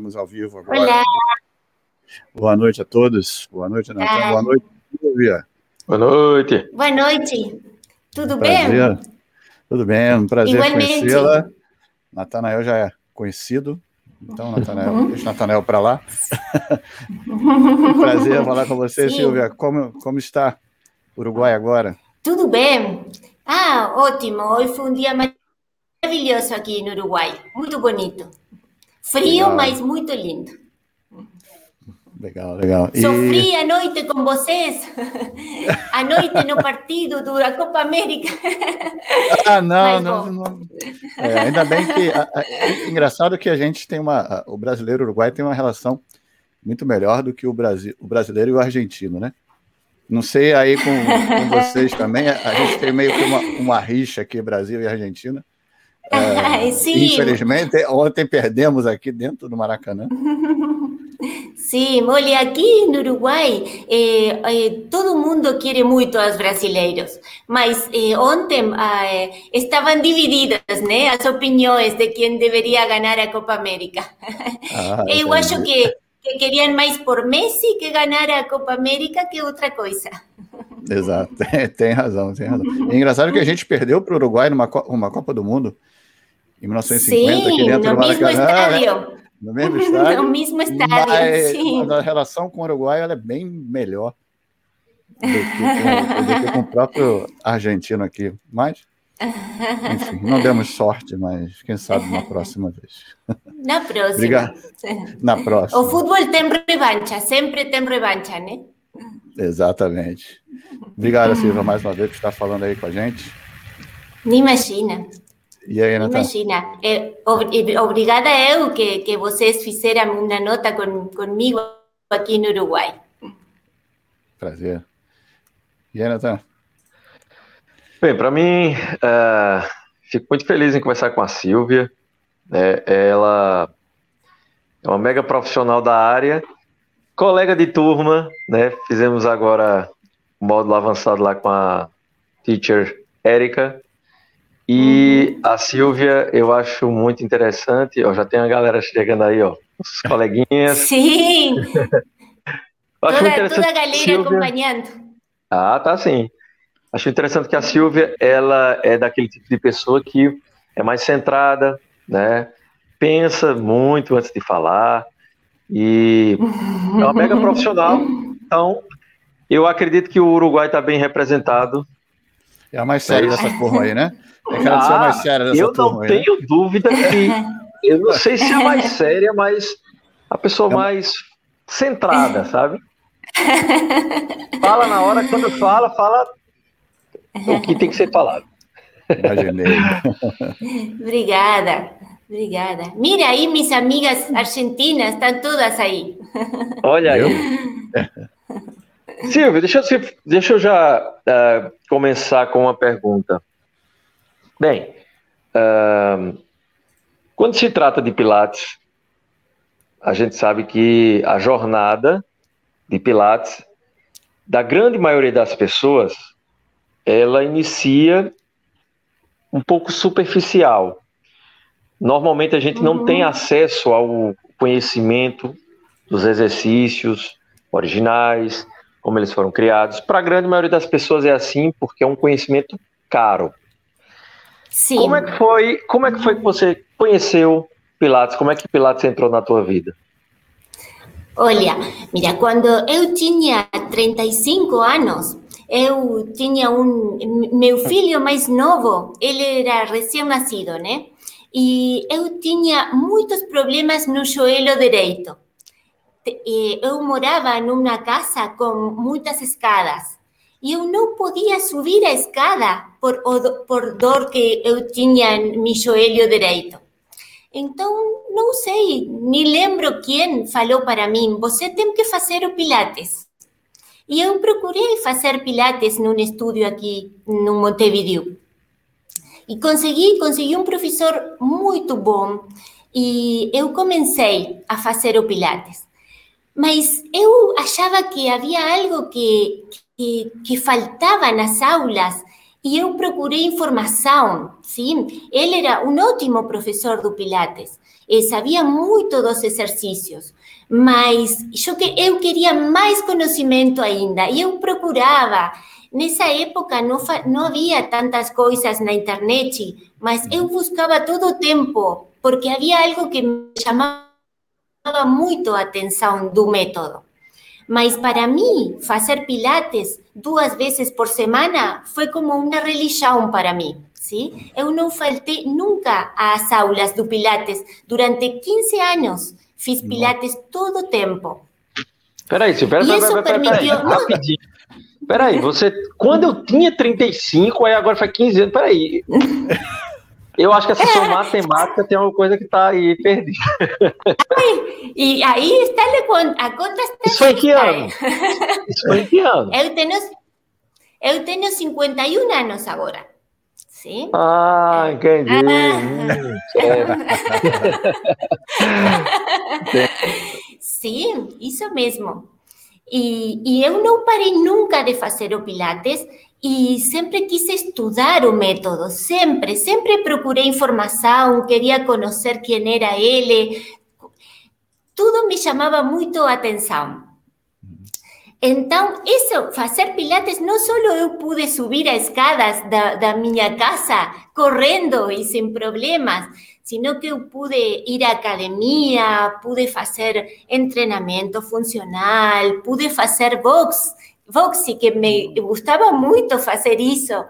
estamos ao vivo agora. Olá. Boa noite a todos. Boa noite, Natan. Boa noite, Silvia. Boa noite. Boa noite. Tudo Prazer. bem? Tudo bem, um prazer conhecê-la. Natanael já é conhecido, então, Natanael, deixa o Natanael para lá. prazer falar com você, Sim. Silvia. Como, como está o Uruguai agora? Tudo bem. Ah, ótimo. Hoje foi um dia maravilhoso aqui no Uruguai. Muito bonito. Frio, Legal. mas muito lindo. Legal, legal. E- Sofri a noite com vocês. A noite no partido da Copa América. Ah, não, não, não. É, ainda bem que. a- a- é engraçado que a gente tem uma. a- O brasileiro e o Uruguai tem uma relação muito melhor do que o, Brasil, o brasileiro e o argentino, né? Não sei aí com, com vocês também. A, a gente tem meio que uma, uma rixa aqui, Brasil e Argentina. É, Sim. Infelizmente, ontem perdemos aqui dentro do Maracanã. Sim, olha, aqui no Uruguai, eh, eh, todo mundo quer muito aos brasileiros, mas eh, ontem eh, estavam divididas, né, as opiniões de quem deveria ganhar a Copa América. Ah, Eu acho que, que queriam mais por Messi que ganhar a Copa América que outra coisa. Exato, tem, razão, tem razão. É engraçado que a gente perdeu para o Uruguai numa uma Copa do Mundo em 1950, aqui Sim, dentro no do mesmo Maracanã. né? estádio. No mesmo estádio. No mesmo estádio, mas, sim. a relação com o Uruguai é bem melhor do que, com, do que com o próprio argentino aqui. Mas, enfim, não demos sorte, mas quem sabe na próxima vez. Na próxima. Obrigado. Na O próxima. futebol tem revancha, sempre tem revancha, né? Exatamente. Obrigado, Silva, mais uma vez por estar falando aí com a gente. Nem imagina. E aí? Imagina, é, ob- obrigada eu que, que vocês fizeram uma nota com, comigo aqui no Uruguai. Prazer. E aí, Natan? Bem, para mim, eh, fico muito feliz em conversar com a Silvia. né? Ela é uma mega profissional da área, colega de turma, né? Fizemos agora o módulo avançado lá com a teacher Érica. E a Silvia, eu acho muito interessante. Ó, já tem a galera chegando aí, ó, os coleguinhas. Sim, Eu acho muito toda, interessante toda a galera Silvia- acompanhando. Ah, tá sim. Acho interessante que a Silvia, ela é daquele tipo de pessoa que é mais centrada, né? Pensa muito antes de falar e é uma mega profissional. Então, eu acredito que o Uruguai está bem representado. É a mais séria É. dessa turma aí, né? É aquela ser a mais séria dessa Ah, eu turma não né? tenho dúvida que eu não sei se é a mais séria, mas a pessoa É mais centrada, sabe? Fala na hora, quando fala, fala o que tem que ser falado. Imaginei. Obrigada, obrigada. Mira aí, minhas amigas argentinas, estão todas aí. Olha aí. Silvio, deixa eu, deixa eu já ah, começar com uma pergunta. Bem, ah, quando se trata de Pilates, a gente sabe que a jornada de Pilates, da grande maioria das pessoas, ela inicia um pouco superficial. Normalmente a gente não Uhum. tem acesso ao conhecimento dos exercícios originais, como eles foram criados. Para a grande maioria das pessoas é assim, porque é um conhecimento caro. Sim. Como é que foi? Como é que foi que você conheceu Pilates? Como é que Pilates entrou na tua vida? Olha, mira, quando eu tinha 35 anos, eu tinha um. Meu filho mais novo, ele era recém-nascido, né? E eu tinha muitos problemas no joelho direito. Eu morava numa casa com muitas escadas e eu não podia subir a escada por, por dor que eu tinha no meu joelho direito. Então, não sei, nem lembro quem falou para mim, você tem que fazer o Pilates. E eu procurei fazer Pilates num estúdio aqui no Montevideo. E consegui, consegui um professor muito bom e eu comecei a fazer o Pilates. Mas eu achava que havia algo que, que, que faltava nas aulas e eu procurei informação, sim. Ele era um ótimo professor do Pilates, sabia muito dos exercícios, mas eu, eu queria mais conhecimento ainda, e eu procurava. Nessa época não, não havia tantas coisas na internet, mas eu buscava todo o tempo, porque havia algo que me chamava muito a atenção do método. Mas para mim, fazer pilates duas vezes por semana foi como uma religião para mim. Sim? Eu não faltei nunca às aulas do pilates. Durante 15 anos, fiz pilates todo o tempo. Peraí, peraí, peraí, peraí, peraí, permitiu... peraí, rapidinho. Peraí, você, quando eu tinha 35, aí agora faz 15 anos, peraí. Eu acho que essa sua matemática tem uma coisa que está aí perdida. e aí está a conta está Isso foi em que ano? Isso foi em que ano? Eu tenho, eu tenho 51 anos agora. Sim? Ah, entendi. Ah. Sim, isso mesmo. E, e eu não parei nunca de fazer o Pilates e sempre quis estudar o método, sempre, sempre procurei informação, queria conhecer quem era ele, tudo me chamava muito a atenção. Então, isso, pilates, não só eu pude subir as escadas da, da minha casa correndo e sem problemas, sino que pude ir à academia, pude fazer treinamento funcional, pude fazer boxe, Voxy, que me gostava muito fazer isso.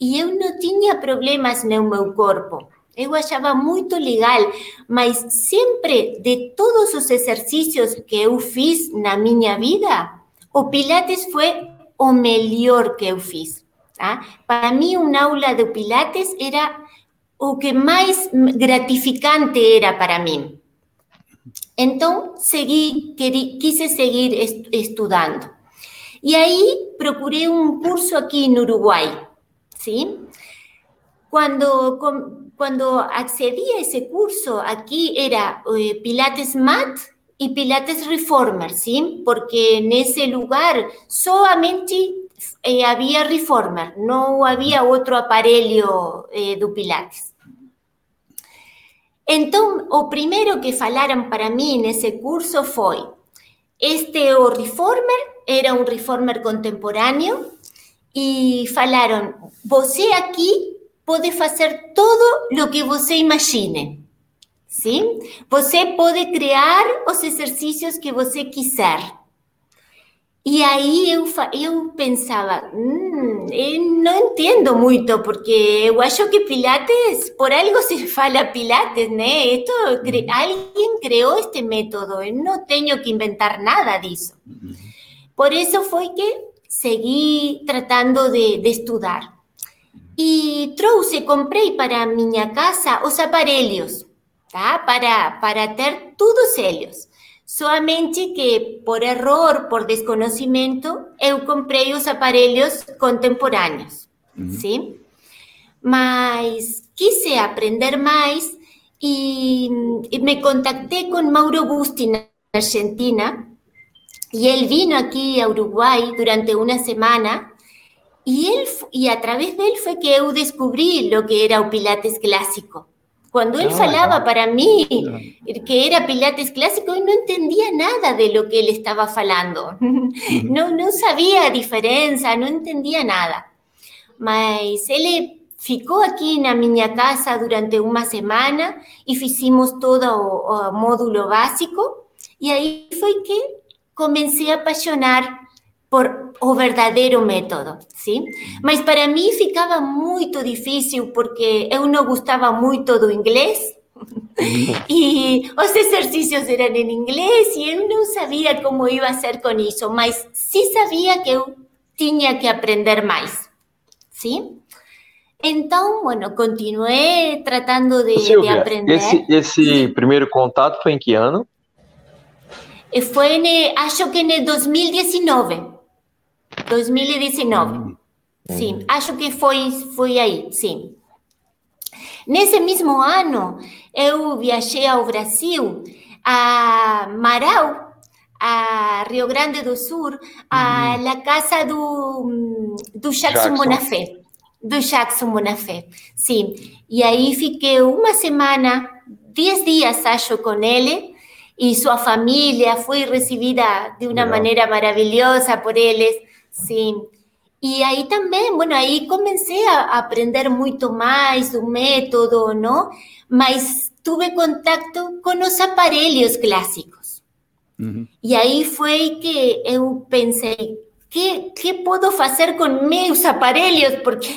E eu não tinha problemas no meu corpo. Eu achava muito legal, mas sempre de todos os exercícios que eu fiz na minha vida, o Pilates foi o melhor que eu fiz. Tá? Para mim, uma aula de Pilates era o que mais gratificante era para mim. Então, segui, quise seguir estudando. E aí procurei um curso aqui no Uruguai, sim? Quando, quando accedi a esse curso, aqui era eh, Pilates Mat e Pilates Reformer, sim? Porque nesse lugar somente eh, havia Reformer, não havia outro aparelho eh, do Pilates. Então, o primeiro que falaram para mim nesse curso foi: este o Reformer era um reformer contemporâneo e falaram: você aqui pode fazer tudo o que você imagine. Sim? Você pode criar os exercícios que você quiser. E aí eu, eu pensava, hum, eu não entendo muito, porque eu acho que Pilates, por algo se fala Pilates, né? Esto, alguém criou este método, eu não tenho que inventar nada disso. Por eso fue que seguí tratando de, de estudar. E trouxe, comprei para minha casa os aparelhos, tá? Para, para ter todos eles. Somente que por error, por desconhecimento, eu comprei os aparelhos contemporâneos, uhum. sim? Mas quise aprender mais e, e me contactei com Mauro Busti na Argentina, y él vino aquí a Uruguay durante una semana y, él, y a través de él fue que yo descubrí lo que era Pilates clásico. Cuando él falaba para mí que era Pilates clásico, yo no entendía nada de lo que él estaba falando. No, no sabía diferencia, no entendía nada. Mas él ficou aqui na minha casa durante uma semana e fizemos todo o, o módulo básico. E aí foi que comecei a apaixonar por o verdadeiro método, sim? Mas para mim ficava muito difícil porque eu não gostava muito do inglês e os exercícios eram em inglês e eu não sabia como ia ser com isso, mas sim sabia que eu tinha que aprender mais, sim? Então, bueno, continuei tratando de, Silvia, de aprender. Esse, esse primeiro contato foi em que ano? Fue en, acho que el 2019. 2019. Mm. Sí, acho que foi, foi aí, sim. Nesse mesmo ano, eu viajei ao Brasil, a Marau, a Rio Grande do Sul, a la casa do, do Jackson, Jackson. Bonafé. do Jackson Bonafé, sim. E aí fiquei uma semana, dez dias, acho, com ele, e sua família foi recebida de uma Legal. maneira maravilhosa por eles, sim. E aí também, bueno, aí comecei a aprender muito mais do método, não? Mas tive contato com os aparelhos clássicos. Uhum. E aí foi que eu pensei, que, que posso fazer com meus aparelhos? Porque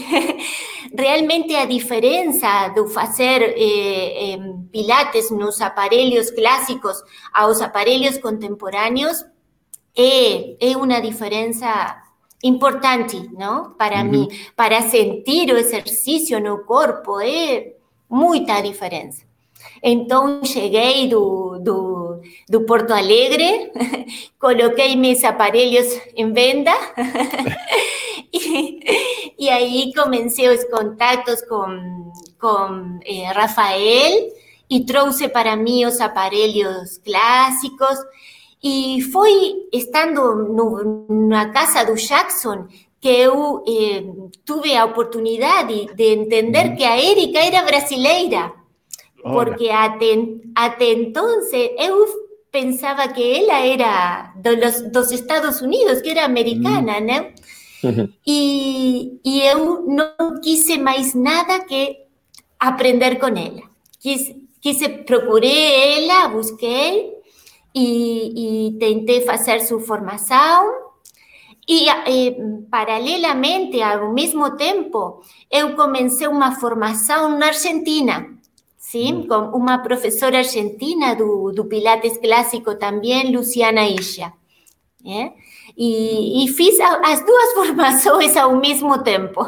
realmente a diferença do fazer eh, eh, pilates nos aparelhos clássicos aos aparelhos contemporâneos é, é uma diferença importante, não? Para uhum. mim, para sentir o exercício no corpo, é muita diferença. Então, cheguei do, do, do Porto Alegre, coloquei meus aparelhos em venda e, e aí comecei os contatos com, com eh, Rafael e trouxe para mim os aparelhos clássicos e foi estando no, na casa do Jackson que eu eh, tive a oportunidade de entender que a Erika era brasileira, porque até, até entonces eu pensava que ela era dos, dos Estados Unidos, que era americana, né? E, e eu não quise mais nada que aprender com ela. Quis, quise, procurei ela, busquei e, e tentei fazer sua formação. E, eh, paralelamente, ao mesmo tempo, eu comecei uma formação na Argentina, sim, com uma professora argentina do, do Pilates clássico também, Luciana Isha. É? E, e, fiz as duas formações ao mesmo tempo.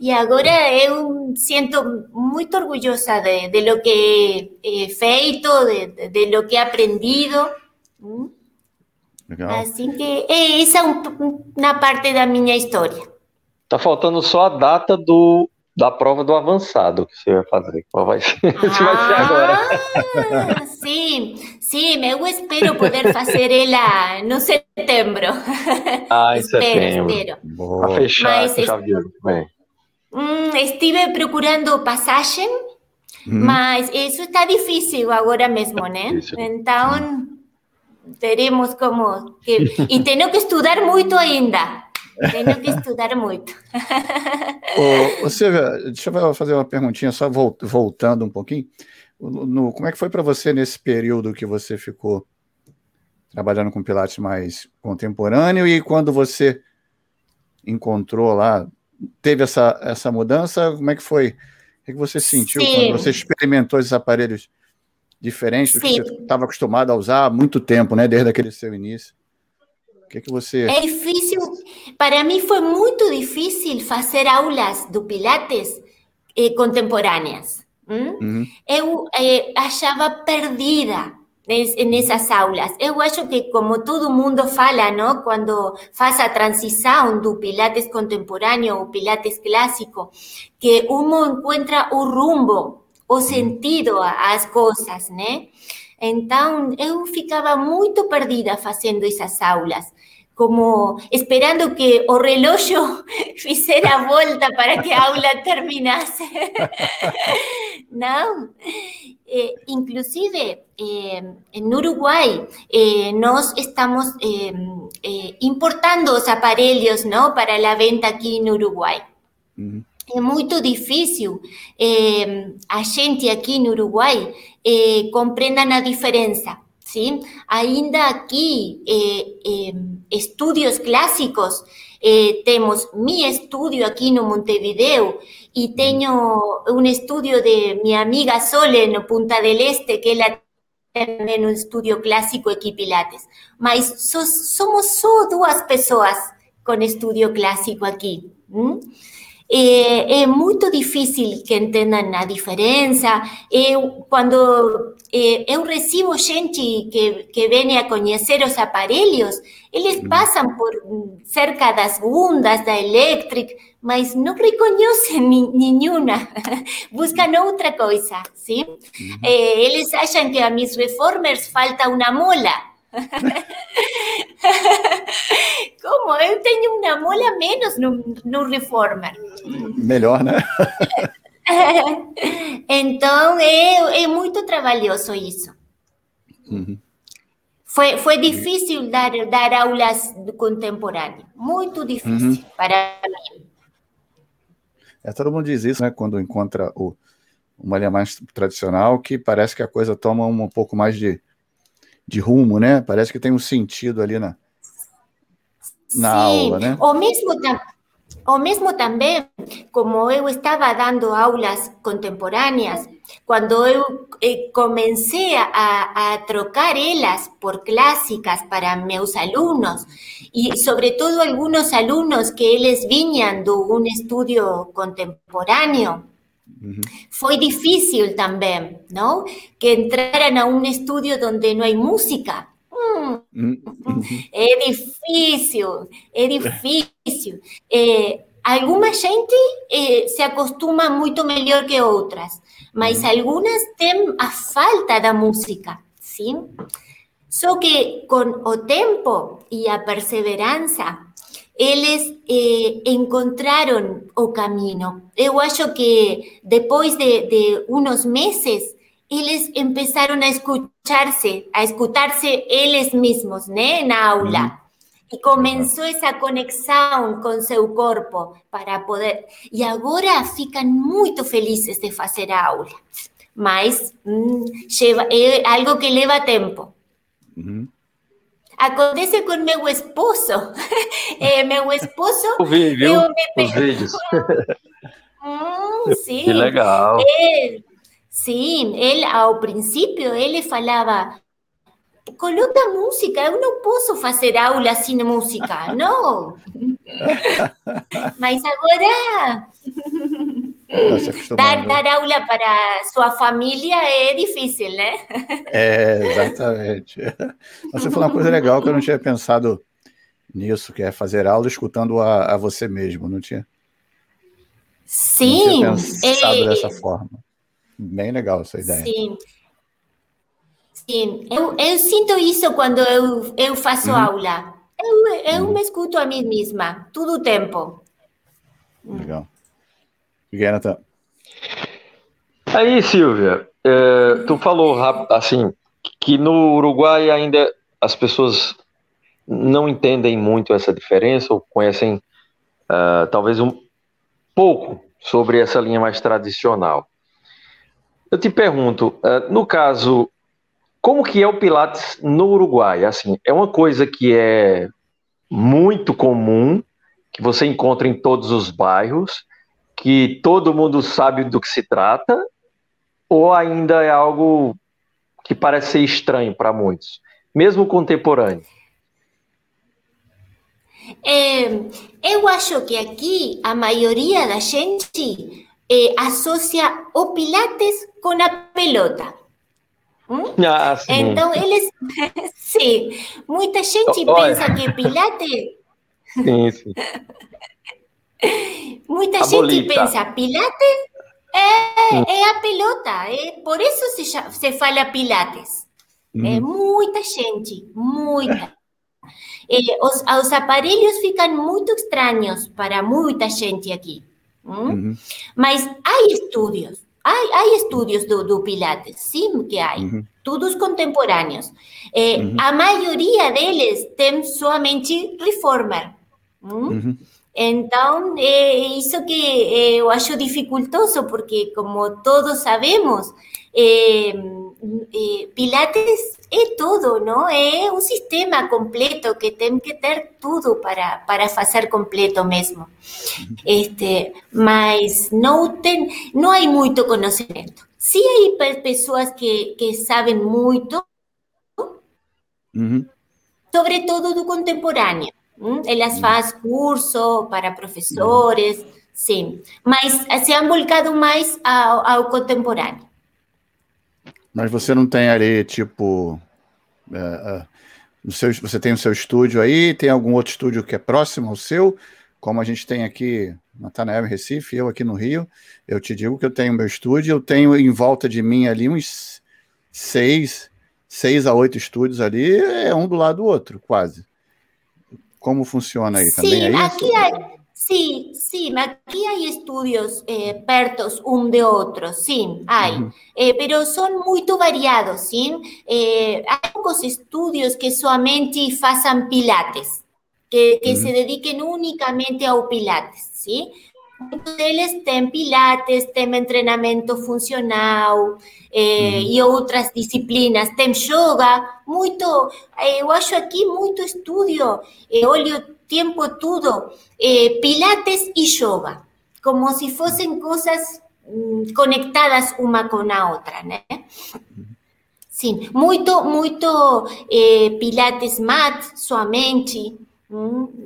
e agora eu sinto muito orgulhosa de, de lo que he feito, de, de lo que he aprendido. Legal. Assim que essa é uma parte da minha história. Tá faltando só a data do da prova do avançado que você vai fazer. Qual vai ser? Ah, vai ser agora. Sim, sim, eu espero poder fazer ela no setembro. Ah, em espero, setembro. Espero. Boa. Pra fechar, Mas fechar bem. Hum, estive procurando passagem, hum. mas isso está difícil agora mesmo, né? Difícil. Então, teremos como que... E tenho que estudar muito ainda. Tenho que estudar muito. Ô, Silvia, deixa eu fazer uma perguntinha, só voltando um pouquinho. No, como é que foi para você nesse período que você ficou trabalhando com Pilates mais contemporâneo e quando você encontrou lá, teve essa, essa mudança, como é que foi? O que você sentiu Sim. quando você experimentou esses aparelhos diferentes do Sim. que você estava acostumado a usar há muito tempo, né? Desde aquele seu início. O que, que você. É difícil. Para mim foi muito difícil fazer aulas do Pilates eh, contemporâneas. Hum? Uhum. Eu eh, achava perdida nessas aulas. Eu acho que, como todo mundo fala, não? quando faz a transição do Pilates contemporâneo ao Pilates clássico, que um encontra o rumbo o sentido às coisas, né? Então, eu ficava muito perdida fazendo essas aulas, como esperando que o relógio fizesse a volta para que a aula terminasse. Não? Eh, inclusive, eh, en Uruguay, eh, nós estamos eh, eh, importando os aparelhos ¿no? para a venta aqui no Uruguai. Uhum é muito difícil eh, a gente aqui no Uruguai eh, compreendam a diferença. Sim? Ainda aqui, eh, estudos clássicos, temos meu estúdio aqui no Montevideo e tenho um estúdio de minha amiga Sole no Punta del Este, que ela também um estúdio clássico aqui Pilates. Mas so, somos só duas pessoas com estúdio clássico aqui. Hum? É, é muito difícil que entendam a diferença. Eu, quando é, eu recebo gente que, que vem a conhecer os aparelhos, eles uhum. passam por cerca das bundas da Electric, mas não reconhecem nenhuma, buscam outra coisa, sim? É, eles acham que a Miss Reformers falta uma mola, Como? Eu tenho uma mola menos no, no Reformer. Melhor, né? então, é, é muito trabalhoso isso. Uhum. Foi, foi difícil dar, dar aulas contemporâneas. Muito difícil uhum. para mim. É, todo mundo diz isso, né? Quando encontra o, uma linha mais tradicional, que parece que a coisa toma um pouco mais de, de rumo, né? Parece que tem um sentido ali na, na Sim, aula, né? O mesmo, o mesmo também, como eu estava dando aulas contemporâneas, quando eu eh, comecei a, a trocar elas por clássicas para meus alunos, e sobretudo alguns alunos que eles vinham de um estúdio contemporâneo, Foi difícil también, ¿no? Que entraran a un estudio donde no hay música. Mm. Es difícil, es difícil. Eh, alguna gente eh, se acostuma mucho mejor que otras, mas algunas tienen a falta de música, ¿sí? Só que con o tempo y a perseverancia eles eh, encontraram o caminho. Eu acho que depois de, de uns meses, eles começaram a escutar-se, a escutar-se eles mesmos, né, na aula. E começou essa conexão com seu corpo para poder. E agora ficam muito felizes de fazer a aula. Mas hum, é algo que leva tempo. Uhum. Acontece com meu esposo. É, meu esposo. Eu vi, viu? Eu me... Os vídeos. Hum, sim. Que legal. Ele, sim, ele, ao princípio, ele falava: coloca música, eu não posso fazer aula sem música, não. Mas agora. Dar, dar aula para sua família é difícil, né? É, exatamente. Você falou uma coisa legal que eu não tinha pensado nisso, que é fazer aula escutando a, a você mesmo, não tinha? Sim. Não tinha pensado é... dessa forma. Bem legal essa ideia. Sim. Sim, eu, eu sinto isso quando eu, eu faço uhum. aula. Eu, eu uhum. me escuto a mim mesma, todo o tempo. Legal. Jonathan. Aí, Silvia, é, tu falou assim que no Uruguai ainda as pessoas não entendem muito essa diferença ou conhecem uh, talvez um pouco sobre essa linha mais tradicional. Eu te pergunto, uh, no caso, como que é o Pilates no Uruguai? Assim, é uma coisa que é muito comum, que você encontra em todos os bairros, que todo mundo sabe do que se trata, ou ainda é algo que parece ser estranho para muitos, mesmo contemporâneo? É, eu acho que aqui a maioria da gente é, associa o Pilates com a pelota. Hum? Ah, então, eles. sim, muita gente pensa que Pilates. Sim, sim. Muita a gente bolita. pensa, Pilates é, hum. é, a pelota, é, por isso se, se fala Pilates. Hum. É muita gente, muita. É, os, os aparelhos ficam muito estranhos para muita gente aqui. Hum? Uhum. Mas há estudos, há, há estudos do, do, Pilates, sim que há, uhum. todos contemporâneos. É, uhum. A maioria deles tem somente reformer. Hum? Então, é isso que eh, eu acho dificultoso, porque, como todos sabemos, é, é, Pilates é tudo, não? É um sistema completo que tem que ter tudo para, para fazer completo mesmo. Este, mas não, tem, não há muito conhecimento. Sim, há pessoas que, que sabem muito, uhum. sobretudo do contemporâneo. Elas fazem curso para professores, sim, mas se han voltado mais ao, ao contemporâneo. Mas você não tem ali, tipo, é, seu, você tem o seu estúdio aí, tem algum outro estúdio que é próximo ao seu, como a gente tem aqui na Tanael, Recife, eu aqui no Rio, eu te digo que eu tenho meu estúdio, eu tenho em volta de mim ali uns seis, seis a oito estúdios ali, é um do lado do outro, quase. Como funciona aí? Também sim, é? Aqui há, sim, sim, aqui há estudos eh, pertos um de outro, sim, há. Uhum. Eh, pero são muito variados, sim. Eh, há poucos estudos que somente façam pilates, que, que uhum. se dediquem unicamente ao pilates, sim. Deles têm pilates, têm treinamento funcional, eh, e outras disciplinas. Tem yoga, muito, eu acho aqui muito estudo, eh, olho tempo tudo, eh, pilates e yoga, como se fossem coisas mm, conectadas uma com a outra, né? Sim, muito, muito eh, pilates mat, somente,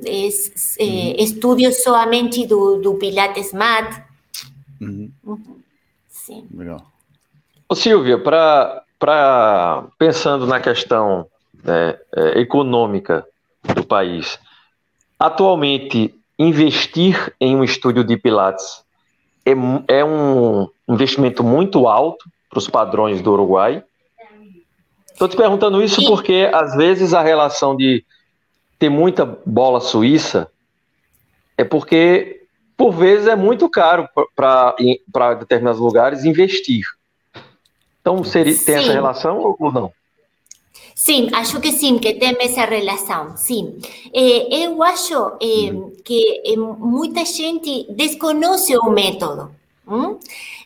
es, eh, estudios somente do, do pilates mat. Uhum. Sim. Legal. Ô, Silvia, para pensando na questão né, é, econômica do país, atualmente investir em um estúdio de Pilates é, é um investimento muito alto para os padrões do Uruguai. Estou te perguntando isso porque às vezes a relação de ter muita bola suíça é porque por vezes é muito caro para determinados lugares investir. Então, seria, tem sim. essa relação ou não? Sim, acho que sim, que tem essa relação, sim. Eh, eu acho hum. que eh, muita gente desconhece o método. Hum?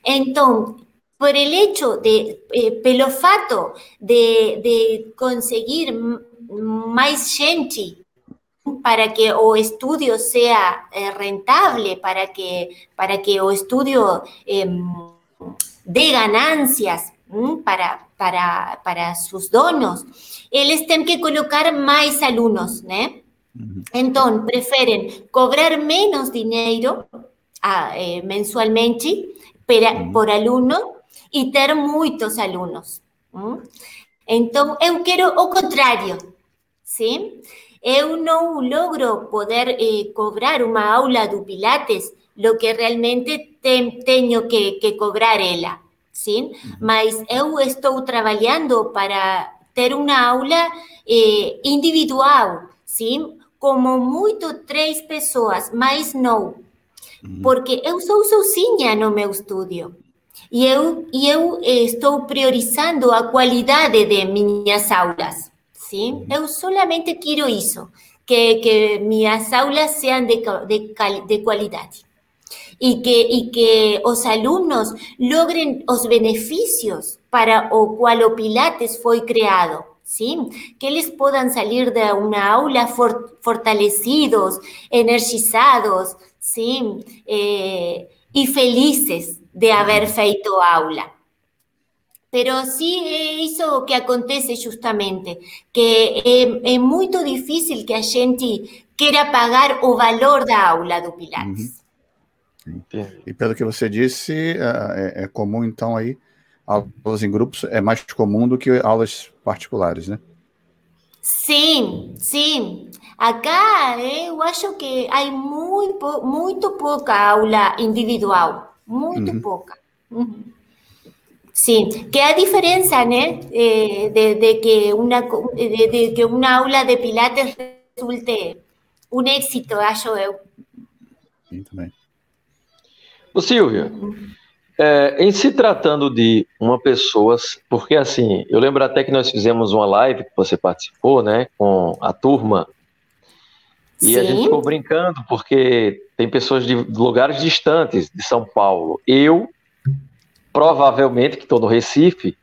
Então, por el hecho de, eh, pelo fato de, de conseguir mais gente para que o estudio sea eh, rentable, para que, para que o estudio eh, dê ganancias para, para, para sus donos, eles têm que colocar mais alunos, né? Então, preferem cobrar menos dinheiro ah, eh, mensualmente per, por aluno e ter muitos alunos. Então, eu quero o contrário, sim? Eu não logro poder eh, cobrar uma aula do Pilates lo que realmente te, tenho que, que cobrar ela. sim? Mas eu estou trabalhando para ter uma aula eh, individual, sim? Como muito três pessoas, mas não. Porque eu sou sozinha no meu estúdio. E eu, e eu estou priorizando a qualidade de minhas aulas, sim? Eu solamente quero isso, que, que minhas aulas sejam de, de, de qualidade y que, y que los alumnos logren los beneficios para o cual o Pilates fue creado. ¿Sí? Que les puedan salir de una aula fortalecidos, energizados, ¿sí? Eh, y felices de haber feito aula. Pero sí eso que acontece justamente, que es muy difícil que a gente quiera pagar o valor da aula do Pilates. E pelo que você disse, é, é, é, comum então aí aulas em grupos é mais comum do que aulas particulares, né? Sim, sim. Acá eu acho que há muito, muito pouca aula individual, muito uhum. pouca. Uhum. Sim, que a diferença, né, de, de, que uma de, de que uma aula de pilates resulte um êxito, acho eu. Sim, também. O Silvia, é, em se tratando de uma pessoa, porque assim, eu lembro até que nós fizemos uma live que você participou, né, com a turma, e Sim. a gente ficou brincando, porque tem pessoas de lugares distantes de São Paulo. Eu, provavelmente, que estou no Recife,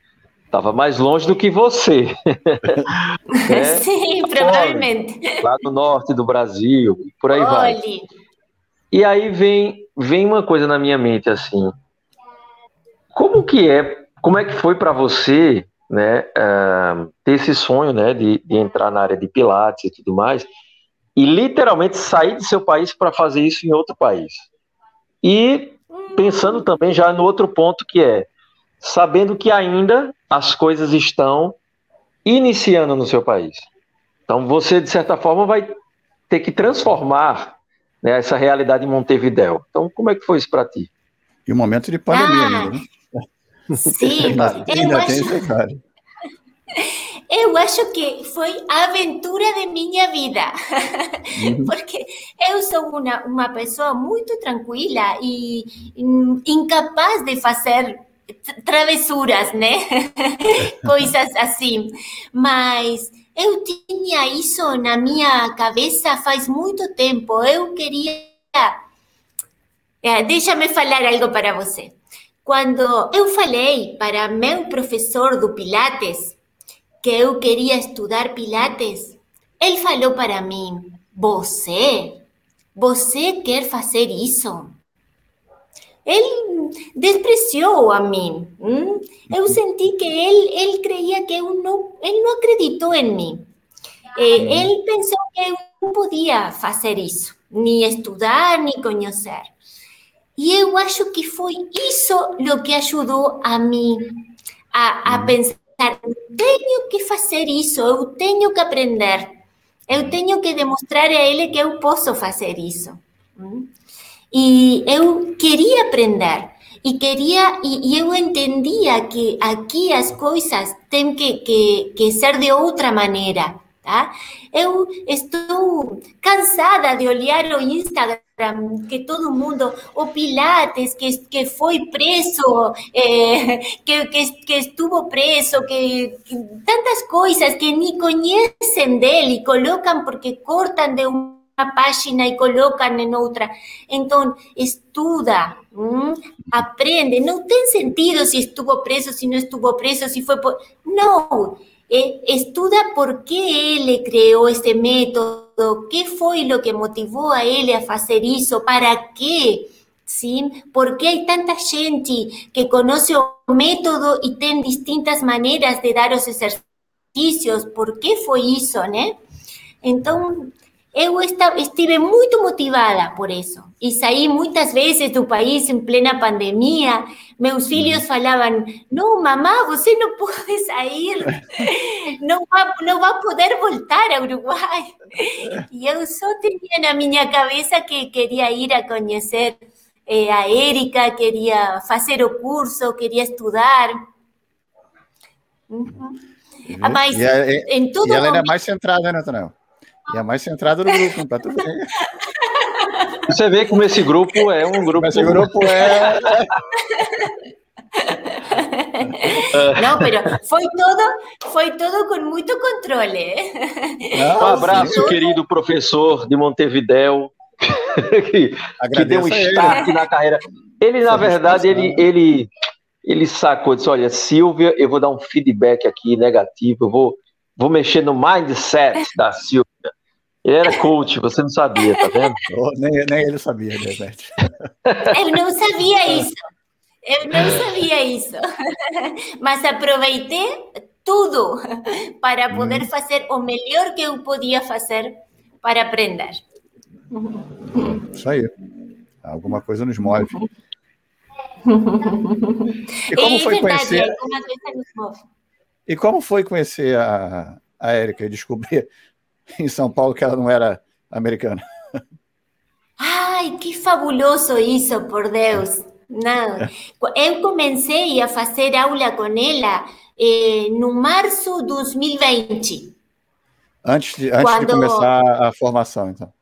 estava mais longe do que você. né? Sim, provavelmente. Lá no norte do Brasil, por aí Olhe. vai. E aí vem, vem uma coisa na minha mente assim. Como que é, como é que foi para você, né, uh, ter esse sonho, né, de, de, entrar na área de pilates e tudo mais, e literalmente sair de seu país para fazer isso em outro país? E pensando também já no outro ponto que é, sabendo que ainda as coisas estão iniciando no seu país. Então você, de certa forma, vai ter que transformar né, essa realidade em Montevidéu. Então, como é que foi isso para ti? E o um momento de pandemia, ah, né? Sim, ainda, ainda tem esse eu acho que foi a aventura de minha vida, uhum. porque eu sou uma, uma pessoa muito tranquila e incapaz de fazer travessuras, né? Coisas assim. Mas eu tinha isso na minha cabeça faz muito tempo. Eu queria. É, Deixa-me falar algo para você. Quando eu falei para meu professor do Pilates que eu queria estudar Pilates, ele falou para mim: Você? Você quer fazer isso? Ele despreciou a mim. Hum? Eu senti que ele, ele creia que eu não, ele não acreditou em mim. Ele pensou que eu não podia fazer isso, nem estudar, nem conhecer. E eu acho que foi isso o que ajudou a mim a, a pensar: tenho que fazer isso, eu tenho que aprender, eu tenho que demonstrar a ele que eu posso fazer isso. Hum? E eu queria aprender e queria e, eu entendia que aqui as coisas têm que, que, que ser de outra maneira, tá? Eu estou cansada de olhar o Instagram que todo mundo, o Pilates que, que foi preso, eh, que, que, estuvo preso, que, tantas coisas que nem conhecem dele, colocam porque cortam de um página y colocan en otra. Entonces, estuda, aprende. No tiene sentido si estuvo preso, si no estuvo preso, si fue por... No, eh, estuda por qué él creó este método, qué fue lo que motivó a él a hacer eso, para qué. ¿Sí? ¿Por qué hay tanta gente que conoce un método y tiene distintas maneras de dar los ejercicios? ¿Por qué fue eso, no? Entonces, eu estive muito motivada por isso. E saí muitas vezes do país em plena pandemia. Meus filhos falavam: Não, mamá, você não pode sair, não vai, não vai poder voltar ao Uruguai. E eu só tinha na minha cabeça que queria ir a conhecer eh, a Érica, queria fazer o curso, queria estudar. Uhum. Mas e, em tudo. E ela momento... é mais centrada, né, Tonel? E a mais centrada do grupo, tá tudo bem. Você vê como esse grupo é um grupo. Esse grupo é. Não, mas foi todo, foi todo com muito controle. Não, um abraço, querido professor de Montevidéu, que, que deu um start na carreira. Ele, na verdade, ele, ele, ele sacou, disse: Olha, Silvia, eu vou dar um feedback aqui negativo, eu vou, vou mexer no mindset da Silvia. Ele era coach, você não sabia, tá vendo? Oh, nem, nem ele sabia, né, Eu não sabia isso. Eu não sabia isso. Mas aproveitei tudo para poder hum. fazer o melhor que eu podia fazer para aprender. Isso aí. Alguma coisa nos move. E como é foi verdade, conhecer? E como foi conhecer a, a Érica e descobrir em São Paulo que ela não era americana. Ai, que fabuloso isso, por Deus. Não. Eu comecei a fazer aula com ela eh, no março de 2020. Antes de, antes Quando... de começar a formação, então.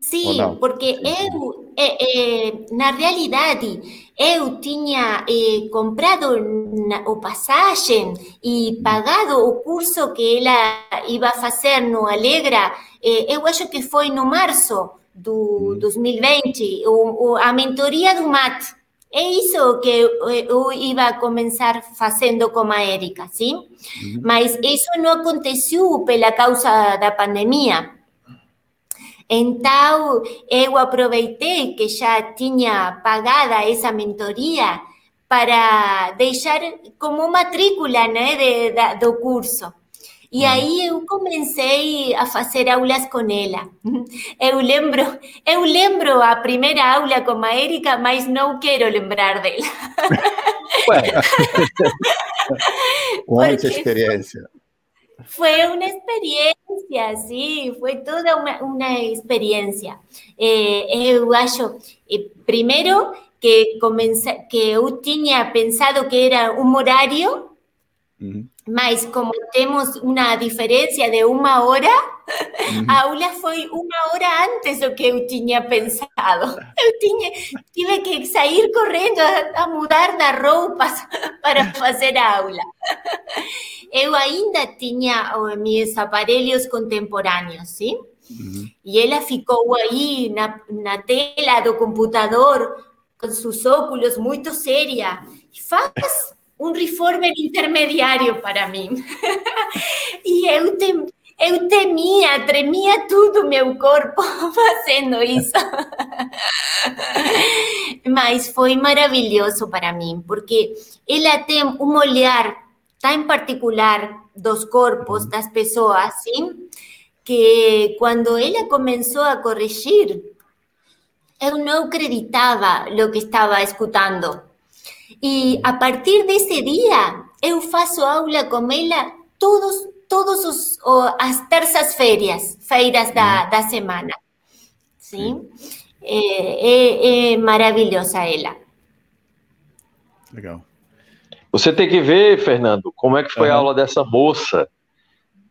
Sim, porque eu, eh, eh, na realidade, eu tinha eh, comprado o passagem e pagado o curso que ela ia fazer no Alegra, eh, eu acho que foi no março do 2020, o, o, a mentoria do MAT. É isso que eu, eu ia começar fazendo com a Érica, sim? Uhum. Mas isso não aconteceu pela causa da pandemia. Então, eu aproveitei que já tinha pagada essa mentoria para deixar como matrícula né, de, do curso. E aí eu comecei a fazer aulas com ela. Eu lembro, eu lembro a primeira aula com a Erika, mas não quero lembrar dela. Ué. A experiência. Fue una experiencia, sí, fue toda una, una experiencia. Eh, eu acho, eh, primero, que, comença, que eu tinha pensado que era horário, uhum. mas como temos uma diferença de uma hora, uhum. a aula foi uma hora antes do que eu tinha pensado. Eu tinha, tive que sair correndo a, a mudar das roupas para fazer a aula. Eu ainda tinha meus aparelhos contemporâneos, sim? Uhum. E ela ficou aí na, na tela do computador com seus óculos muito séria. Faz um reformer intermediário para mim. e eu, tem, eu temia, tremia tudo meu corpo fazendo isso. Mas foi maravilhoso para mim, porque ela tem um olhar tão particular dos corpos das pessoas, sim, que quando ela começou a corrigir, eu não acreditava no que estava escutando. E a partir desse dia, eu faço aula com ela todos, todos os, as terças-feiras, feiras da, da semana. Sim? É, é, é maravilhosa ela. Legal. Você tem que ver, Fernando, como é que foi uhum. a aula dessa moça.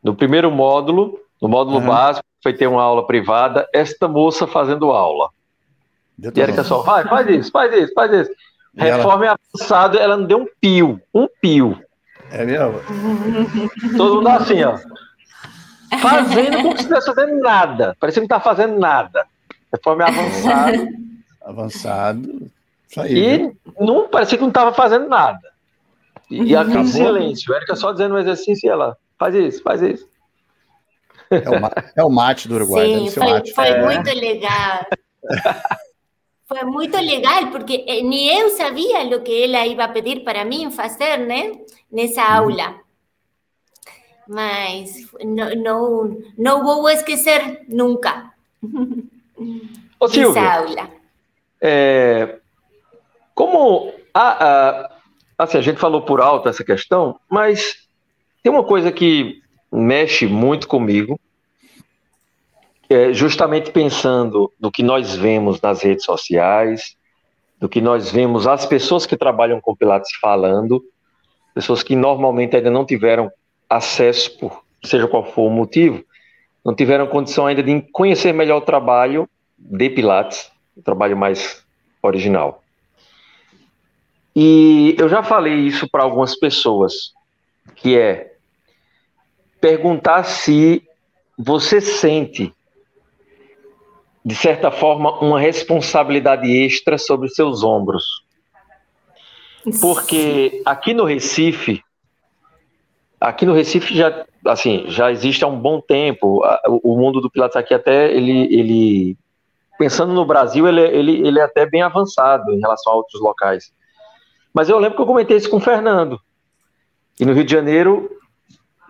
No primeiro módulo, no módulo uhum. básico, foi ter uma aula privada, esta moça fazendo aula. E Erika só, vai, faz isso, faz isso, faz isso. Reforma ela... avançado, ela não deu um pio, um pio. É mesmo? Todo mundo assim, ó. Fazendo como se estivesse fazendo nada. Parecia que não está fazendo nada. Reforma avançado. Avançado. Isso aí, e não, parecia que não estava fazendo nada. E, e aquele silêncio. A Erika só dizendo um exercício e ela faz isso, faz isso. É o, é o mate do Uruguai. Sim, foi, foi é. muito legal. Foi muito legal, porque eh, nem eu sabia o que ela ia pedir para mim fazer, né? Nessa aula. Mas não, não, não vou esquecer nunca. Ô, Silvia, Essa aula. É, como a, a, assim, a gente falou por alto essa questão, mas tem uma coisa que mexe muito comigo, é, justamente pensando no que nós vemos nas redes sociais, do que nós vemos as pessoas que trabalham com Pilates falando, pessoas que normalmente ainda não tiveram acesso, por seja qual for o motivo, não tiveram condição ainda de conhecer melhor o trabalho de Pilates, o trabalho mais original. E eu já falei isso para algumas pessoas, que é perguntar se você sente de certa forma, uma responsabilidade extra sobre seus ombros. Porque aqui no Recife, aqui no Recife já, assim, já existe há um bom tempo. O mundo do Pilates aqui até ele, ele pensando no Brasil, ele, ele, ele é até bem avançado em relação a outros locais. Mas eu lembro que eu comentei isso com o Fernando. E no Rio de Janeiro,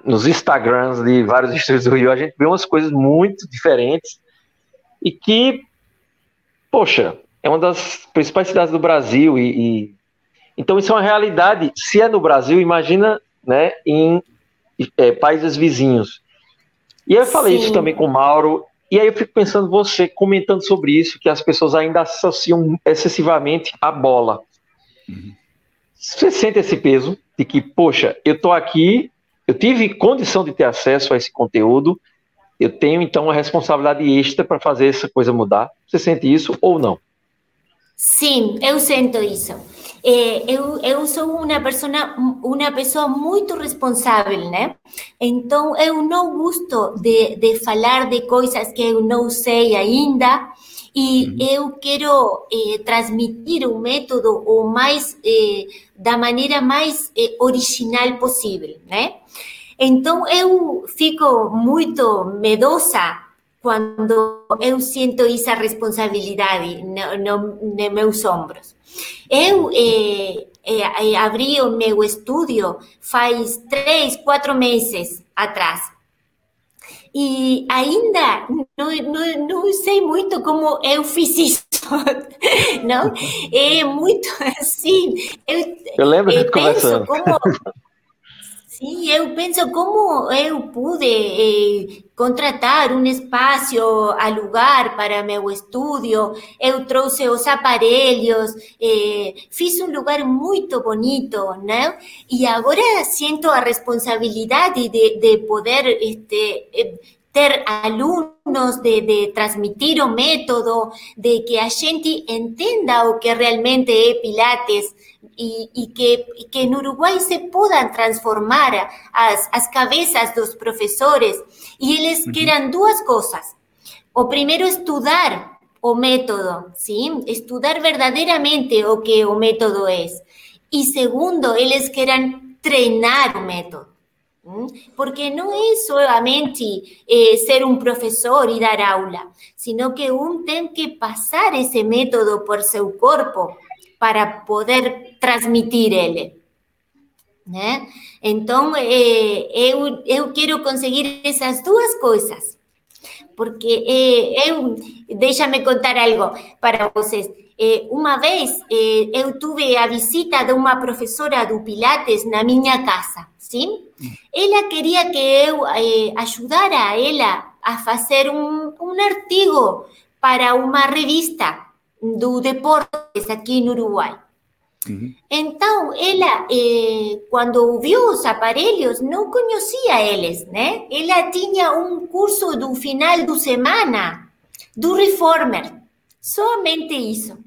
nos Instagrams de vários estúdios do Rio, a gente vê umas coisas muito diferentes e que, poxa, é uma das principais cidades do Brasil e, e... então isso é uma realidade. Se é no Brasil, imagina, né, em é, países vizinhos. E eu falei Sim. isso também com o Mauro. E aí eu fico pensando você comentando sobre isso, que as pessoas ainda associam excessivamente à bola. Uhum. Você sente esse peso de que, poxa, eu estou aqui, eu tive condição de ter acesso a esse conteúdo, eu tenho então uma responsabilidade extra para fazer essa coisa mudar. Você sente isso ou não? Sim, eu sinto isso. É, eu, eu sou uma pessoa, uma pessoa muito responsável, né? Então, eu não gosto de, de falar de coisas que eu não sei ainda e uhum. eu quero eh, transmitir o método o mais, eh, da maneira mais eh, original possível, né? Então eu fico muito medosa quando eu sinto essa responsabilidade no, no, nos meus ombros. Eu eh, eh, abri o meu estúdio faz três, quatro meses atrás. E ainda não, não, não sei muito como eu fiz isso. Não? É muito assim. Eu, eu lembro de conversando. Como, Sim, eu penso como eu pude eh, contratar um espaço, alugar para meu estúdio, eu trouxe os aparelhos, eh, fiz um lugar muito bonito, né? E agora sinto a responsabilidade de, de poder este, eh, ter alunos, de, de, transmitir o método, de que a gente entenda o que realmente é Pilates e, e que, e que en Uruguai se possam transformar as, as cabeças dos professores e eles uhum. queiram duas coisas. O primeiro, estudar o método, sim? Estudar verdadeiramente o que o método é. E segundo, eles queiram treinar o método. Porque não é somente eh, ser um professor e dar aula, sino que um tem que passar esse método por seu corpo para poder transmitir ele. Né? Então, eh, eu, eu quero conseguir essas duas coisas. Porque eh, eu, deixa-me contar algo para vocês. Eh, uma vez eu tive a visita de uma professora do Pilates na minha casa, sim? Ela queria que eu ajudara ela a fazer um, um artigo para uma revista do deportes aqui no Uruguai. Uhum. Então, ela, eh, quando viu os aparelhos, não conhecia eles, né? Ela tinha um curso do final do semana do Reformer, somente isso.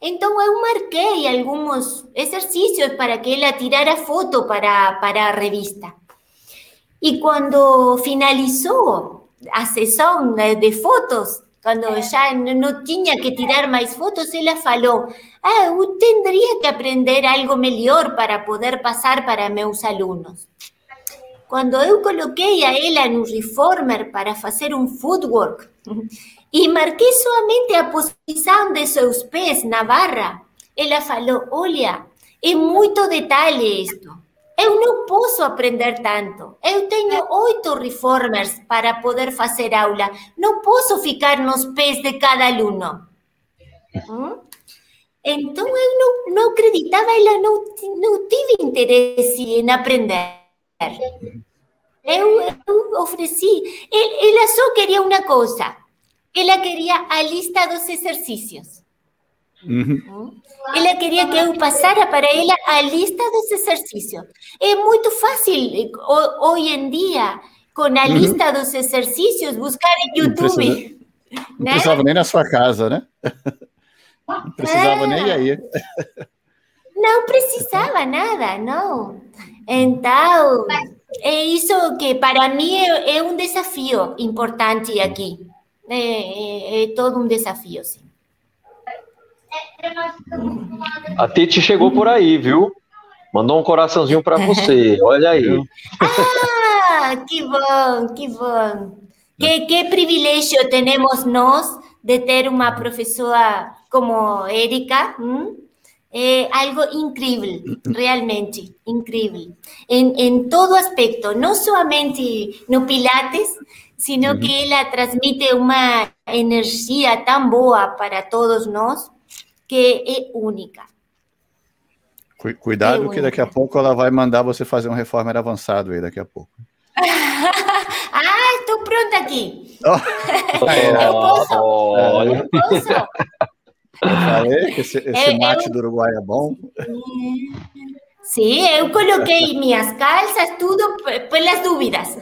Então, eu marquei alguns exercícios para que ela tirara foto para, para revista. E quando finalizou a sessão de fotos, quando já não tinha que tirar mais fotos, ela falou: Ah, eu teria que aprender algo melhor para poder passar para meus alunos. Quando eu coloquei a ela no reformer para fazer um footwork e marquei somente a posição de seus pés na barra, ela falou: Olha, é muito detalhe isto. Eu não posso aprender tanto. Eu tenho oito reformers para poder fazer aula. Não posso ficar nos pés de cada aluno. Hum? Então eu não, não acreditava, ela não, não tive interesse em aprender. Eu, eu ofereci, ela só queria uma coisa, ela queria a lista dos exercícios. Uhum. Ela queria que eu passara para ela a lista dos exercícios. É muito fácil hoje em dia, com a lista dos exercícios, buscar em YouTube. Não, não né? precisava nem na sua casa, né? Não precisava nem aí. Não precisava nada, não. Então, é isso que para mim é, é um desafio importante aqui. É, é, é todo um desafio, sim. A Titi chegou por aí, viu? Mandou um coraçãozinho para você. Olha aí. Ah, que bom, que bom. Que, que privilégio temos nós de ter uma professora como Erika. Hum? É algo incrível, realmente incrível. Em, em todo aspecto, não somente no Pilates, sino uhum. que ela transmite uma energia tão boa para todos nós que é única. Cuidado é que daqui a pouco ela vai mandar você fazer um reformer avançado aí daqui a pouco. ah, estou pronta aqui. Oh. eu posso. Oh. Eu posso. Eu falei que esse, esse eu, mate eu... do Uruguai é bom. Sim, eu coloquei minhas calças, tudo pelas dúvidas.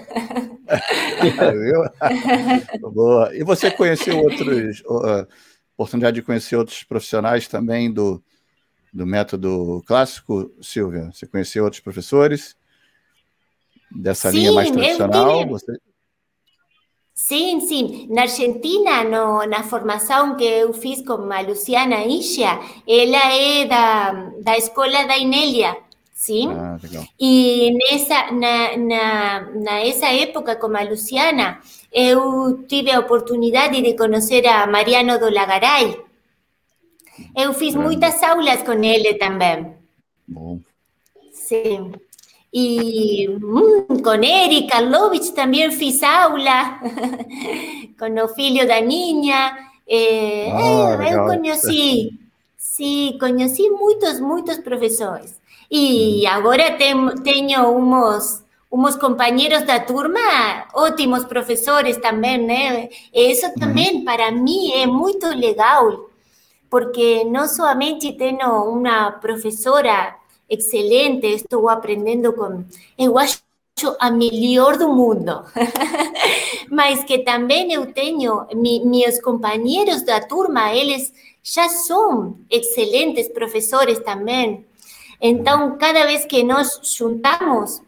Boa. E você conheceu outros oportunidade de conhecer outros profissionais também do, do método clássico, Silvia? Você conheceu outros professores dessa sim, linha mais tradicional? Tive... Você... Sim, sim. Na Argentina, no, na formação que eu fiz com a Luciana Isha, ela é da, da escola da Inélia, sim? Ah, e nessa, na, na, nessa época, com a Luciana, eu tive a oportunidade de conhecer a Mariano do Lagaray. Eu fiz muitas aulas com ele também. Bom. Sim. E hum, com Eric Karlovich também fiz aula, com o filho da Ninha. Eh, ah, eu conheci, sim, conheci muitos, muitos professores. E agora tem, tenho uns, uns companheiros da turma, ótimos professores também, né? Isso também, para mim, é muito legal, porque não somente tenho uma professora excelente, estou aprendendo com... Eu acho a melhor do mundo. Mas que também eu tenho mi, meus companheiros da turma, eles já são excelentes professores também. Então, cada vez que nós juntamos,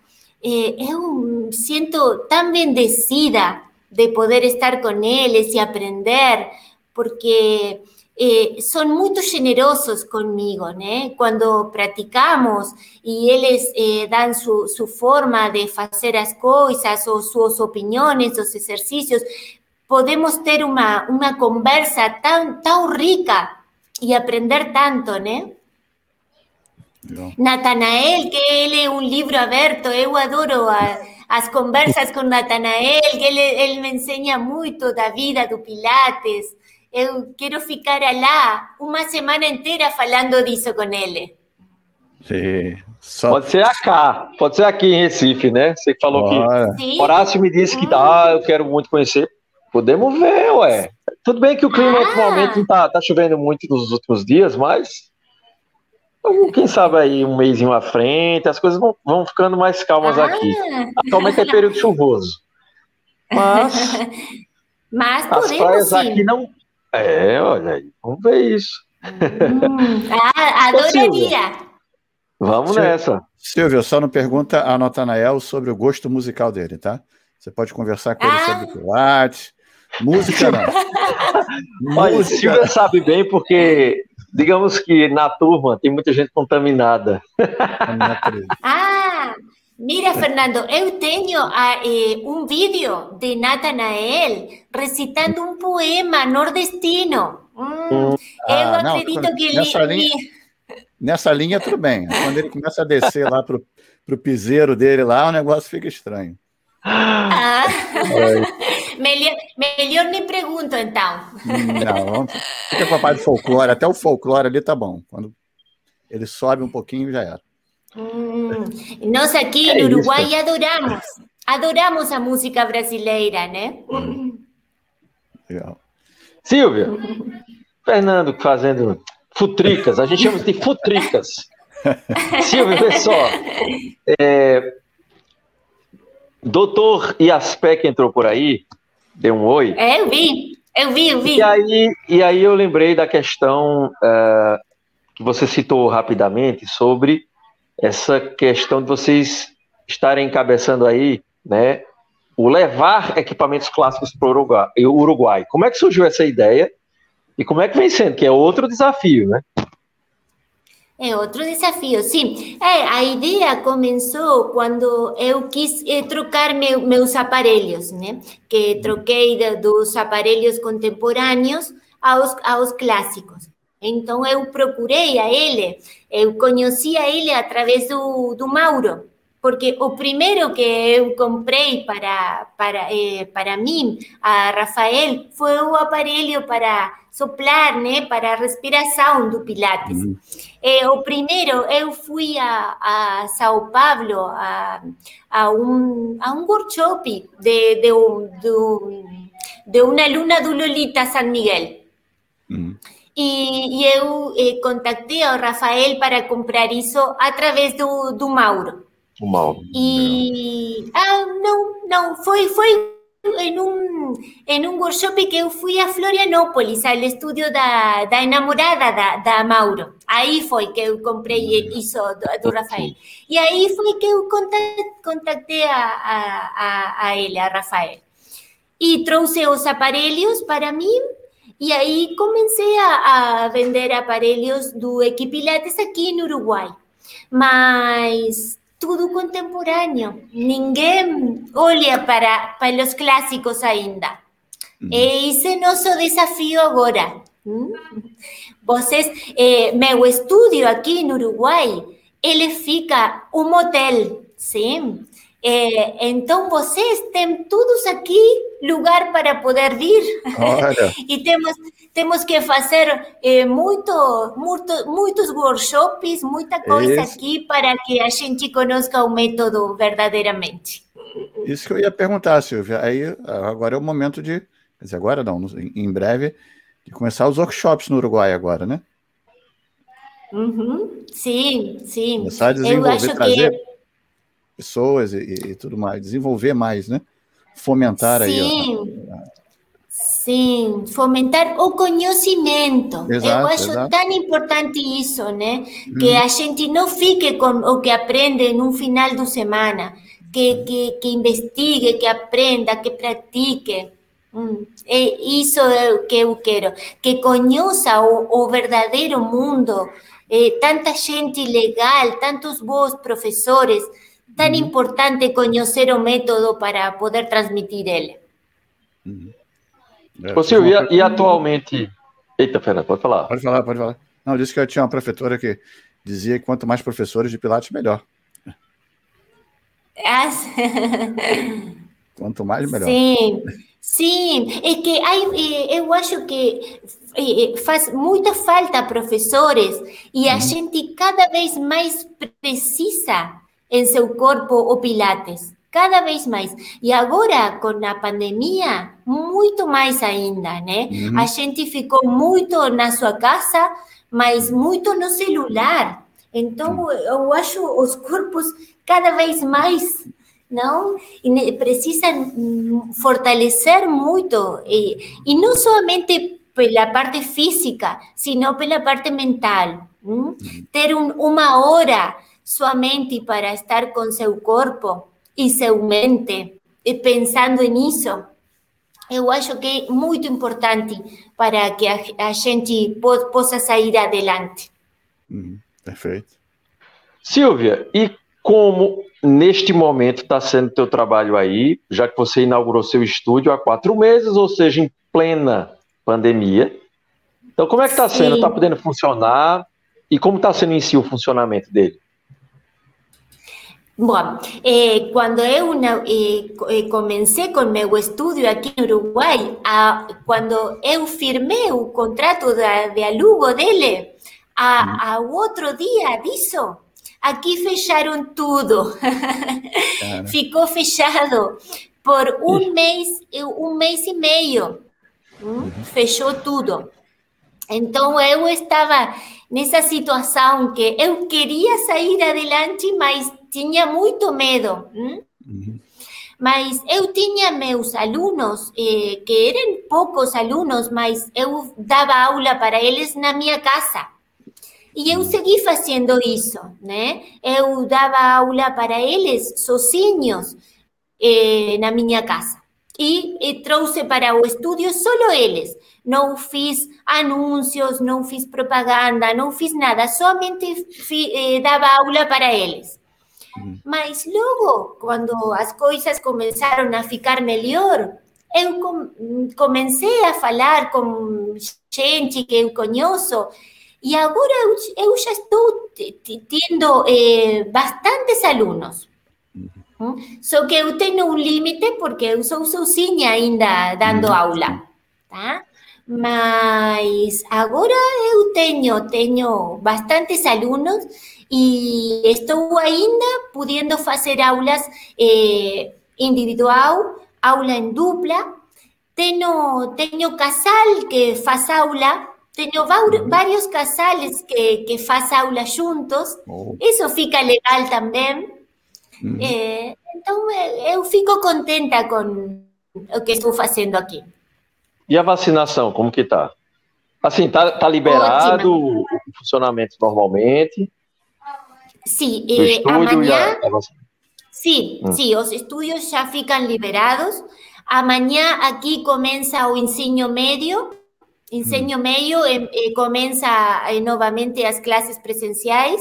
eh, eu sinto tão bendecida de poder estar com eles e aprender, porque eh, son muy generosos conmigo, ¿no? Cuando practicamos y ellos eh, dan su, su, forma de hacer las cosas o sus opiniones, los ejercicios, podemos tener una, una conversa tan, tan rica y aprender tanto, ¿no? Natanael, que él es un libro abierto, yo adoro a, as conversas con Natanael, que él, él me enseña mucho da vida do Pilates, eu quero ficar lá uma semana inteira falando disso com ele. Sim. Só... Pode ser cá, pode ser aqui em Recife, né? Você falou Bora. que Sim. Horácio me disse que dá, eu quero muito conhecer. Podemos ver, ué. Tudo bem que o clima ah. atualmente não tá, tá chovendo muito nos últimos dias, mas quem sabe aí um mês à frente, as coisas vão, vão ficando mais calmas ah. aqui. Atualmente é período chuvoso. Mas, mas as praias sim. aqui não, é, olha aí, vamos ver isso. Hum, ah, adoraria. Vamos Silvio, nessa. Silvio, só não pergunta a Natanael sobre o gosto musical dele, tá? Você pode conversar com ele ah. sobre Pilates. Música não. Olha, Silvio sabe bem porque, digamos que na turma tem muita gente contaminada. ah, Mira, Fernando, eu tenho eh, um vídeo de Natanael recitando um poema nordestino. Hum, ah, eu não, acredito que nessa ele. Linha, nessa linha, tudo bem. Quando ele começa a descer lá para o piseiro dele lá, o negócio fica estranho. Ah, melhor, melhor nem pergunto, então. Não, fica com a parte de folclore. Até o folclore ali tá bom. Quando ele sobe um pouquinho, já era. Mm, nós aqui é no Uruguai isso. adoramos, adoramos a música brasileira, né? Legal. Silvia, Fernando fazendo futricas, a gente chama de futricas. Silvia, vê só. É, doutor Iaspec entrou por aí, deu um oi. É, eu vi, eu vi, eu vi. E aí, e aí eu lembrei da questão uh, que você citou rapidamente sobre essa questão de vocês estarem encabeçando aí, né, o levar equipamentos clássicos para o Uruguai, Uruguai. Como é que surgiu essa ideia e como é que vem sendo? Que é outro desafio, né? É outro desafio, sim. É, a ideia começou quando eu quis eh, trocar meu, meus aparelhos, né? Que troquei de, dos aparelhos contemporâneos aos, aos clássicos. Então eu procurei a ele, eu conheci a ele através do, do Mauro, porque o primeiro que eu comprei para, para, eh, para mim, a Rafael, foi o aparelho para soplar, né, para a respiração do Pilates. Uhum. Eh, o primeiro, eu fui a, a São Paulo, a, a, um, a um workshop de, de, de, de uma aluna do Lolita San Miguel. Uhum. E, e eu eh, contactei o Rafael para comprar isso através do, do Mauro. O Mauro. E ah, não, não, foi, foi em um, em um workshop que eu fui a Florianópolis, ao estúdio da, da namorada da, da Mauro. Aí foi que eu comprei isso do, do Rafael. E aí foi que eu contactei a, a, a, a ele, a Rafael. E trouxe os aparelhos para mim e aí comecei a, a vender aparelhos do Equipilates aqui no Uruguai. Mas tudo contemporâneo. Ninguém olha para, para os clássicos ainda. Uhum. E esse é nosso desafio agora. Hum? Vocês, eh, meu estúdio aqui no Uruguai, ele fica um hotel, sim? Eh, então vocês têm todos aqui lugar para poder vir. Olha. e temos, temos que fazer eh, muito, muito, muitos workshops, muita coisa Isso. aqui para que a gente conozca o método verdadeiramente. Isso que eu ia perguntar, Silvia. Aí agora é o momento de. Quer dizer, agora não, em breve, de começar os workshops no Uruguai agora, né? Uhum. Sim, sim. Começar a Eu desenvolver, acho trazer que pessoas e- e tudo mais, desenvolver mais, né? Fomentar aí. ó. Sim, sim, fomentar o conhecimento. Eu Exato, acho exato. tão importante isso, né? Que a gente não fique com o que aprende no final de semana, que, que, que investigue, que aprenda, que pratique. Hum, é isso é o que eu quero, que conheça o, o verdadeiro mundo, eh, tanta gente legal, tantos bons professores, tão importante conhecer o método para poder transmitir ele. É, Ô, Silvio, e, e atualmente. Eita, Fernando, pode falar. Pode falar, pode falar. Não, disse que eu tinha uma professora que dizia que quanto mais professores de Pilates, melhor. Ah, Quanto mais, melhor. Sim, sim. É que hay, eh, eu acho que eh, faz muita falta professores e a gente cada vez mais precisa em seu corpo o Pilates. Cada vez mais. E agora, com a pandemia, muito mais ainda, né? Uhum. A gente ficou muito na sua casa, mas muito no celular. Então, eu acho os corpos cada vez mais, não? E precisam hum, fortalecer muito. E, e não somente pela parte física, sino pela parte mental. hum? Ter um, uma hora somente para estar com seu corpo e seu mente, e pensando nisso, eu acho que é muito importante para que a, a gente po- possa sair adelante. Uhum, Perfeito. Silvia, e como neste momento está sendo teu trabalho aí, já que você inaugurou seu estúdio há quatro meses, ou seja, em plena pandemia. Então, como é que está sendo? Está podendo funcionar? E como está sendo em si o funcionamento dele? Bom, eh, quando eu na- eh, co- eh, comecei com meu estúdio aqui no Uruguai, a, quando eu firmei o contrato da, de alugo dele, a, ao outro dia disso, aqui fecharam tudo. Cara, Ficou fechado por um mês, e- um mês e meio. Hum? Fechou tudo. Então eu estava nessa situação que eu queria sair adelante, mas tinha muito medo. hum? uhum, Mas eu tinha meus alunos, eh, que eram poucos alunos, mas eu dava aula para eles na minha casa. E eu segui fazendo isso, né? Eu dava aula para eles sozinhos eh, na minha casa. E, e trouxe para o estúdio só eles. Não fiz anúncios, não fiz propaganda, não fiz nada. Somente fi- eh, dava aula para eles. Mas logo, quando as coisas começaram a ficar melhor, eu com- comecei a falar com gente que eu conheço e agora eu, eu já estou te- te- tendo eh, bastantes alunos. Hum? Só que eu tenho um limite porque eu sou sozinha ainda dando Uhum. aula, tá? Mas agora eu tenho, tenho bastantes alunos e estou ainda podendo fazer aulas eh, individual, aula em dupla. Tenho, tenho casal que faz aula, tenho vários casales que, que faz aula juntos. oh, Isso fica legal também. uhum. Eh, então, eh, eu fico contenta com o que estou fazendo aqui. E a vacinação, como que tá? Assim, tá, tá liberado o funcionamento normalmente Sim, do eh, estúdio e amanhã, a, a vacina. sim, Hum. sim, os estúdios já ficam liberados. Amanhã aqui começa o ensino médio. Ensino médio eh, eh, começa eh, novamente as classes presenciais.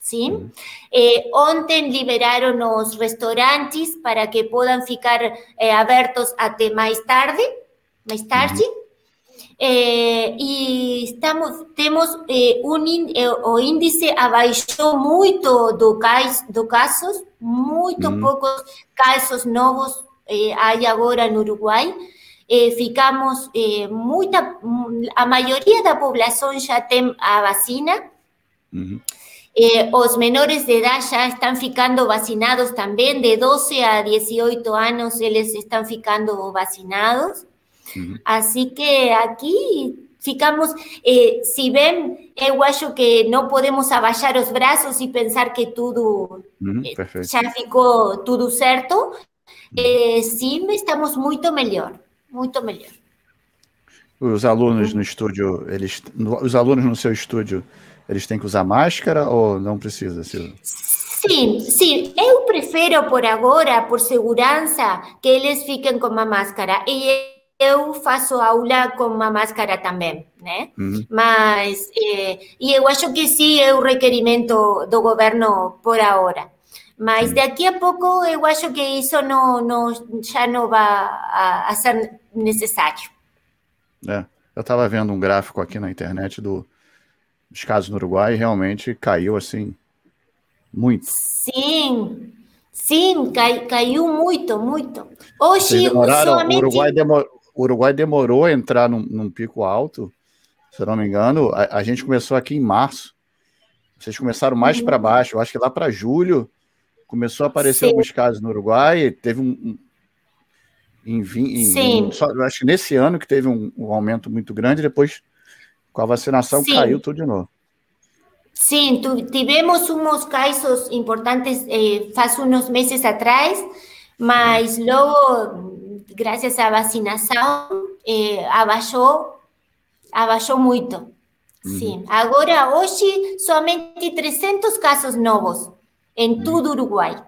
Sim. Eh, ontem liberaram os restaurantes para que possam ficar eh, abertos até mais tarde, mais tarde. Eh, e estamos, temos eh, um, eh, o índice abaixou muito do, cais, do casos, muito Uhum. poucos casos novos eh, hay ahora en Uruguay, eh, ficamos eh, muita, a maioria da população já tem a vacina. Uhum. Eh, os menores de edad já estão ficando vacinados também, de 12 a 18 anos eles estão ficando vacinados. Uhum. Así que aqui ficamos, eh, se bem, eu acho que não podemos abaixar os braços e pensar que tudo Uhum, eh, já ficou tudo certo. Eh, sim, estamos muito melhor, muito melhor. Os alunos no estúdio, eles, os alunos no seu estúdio, eles têm que usar máscara ou não precisa, Silvia? Sim, sim, eu prefiro por agora, por segurança, que eles fiquem com uma máscara. E eu faço aula com uma máscara também, né? Uhum. Mas, eh, e eu acho que sim é o requerimento do governo por agora. Mas daqui a pouco eu acho que isso não, não, já não vai a, a ser necessário. É, eu estava vendo um gráfico aqui na internet do, dos casos no Uruguai e realmente caiu assim muito. Sim, sim, cai, caiu muito, muito. Hoje, demoraram, o somente... Uruguai, o Uruguai demorou a entrar num, num pico alto, se eu não me engano. A, a gente começou aqui em março. Vocês começaram mais para baixo. Eu acho que lá para julho começou a aparecer Sim. alguns casos no Uruguai. Teve um. um- em, em- Sim. em- só- acho que nesse ano que teve um, um aumento muito grande, depois com a vacinação Sim. caiu tudo de novo. Sim, tu- tivemos uns casos importantes eh, faz uns meses atrás, mas logo, graças à vacinação, eh, abaixou, abaixou muito. Sim. Agora, hoje, somente 300 casos novos em todo o Uruguai.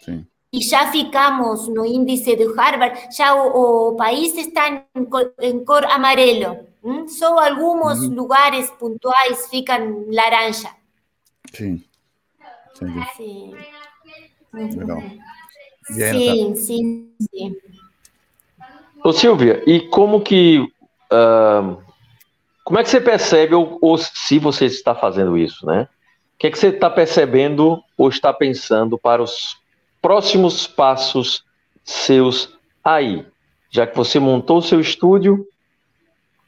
Sim. E já ficamos no índice do Harvard, já o, o país está em cor, em cor amarelo. hum? Só alguns lugares pontuais ficam laranja. Sim. Entendi. Sim. Legal. Aí, Sim, sim, sim. Ô Silvia, e como que. ah, como é que você percebe, ou, ou se você está fazendo isso, né? O que é que você está percebendo ou está pensando para os próximos passos seus aí? Já que você montou o seu estúdio,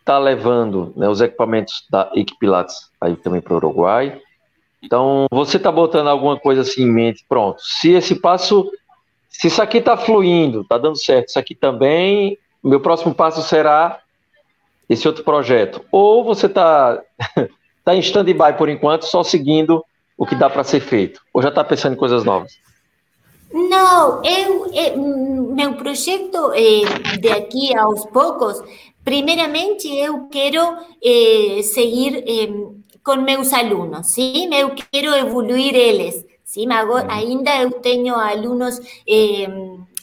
está levando né, os equipamentos da Equipilates aí também para o Uruguai. Então, você está botando alguma coisa assim em mente, pronto. Se esse passo se isso aqui está fluindo, está dando certo, isso aqui também, meu próximo passo será esse outro projeto. Ou você está tá em stand-by por enquanto, só seguindo o que dá para ser feito. Ou já está pensando em coisas novas? Não, eu, eh, meu projeto eh, de aqui aos poucos, primeiramente eu quero eh, seguir eh, com meus alunos, sim? Eu quero evoluir eles, sim? Agora, ainda eu tenho alunos eh,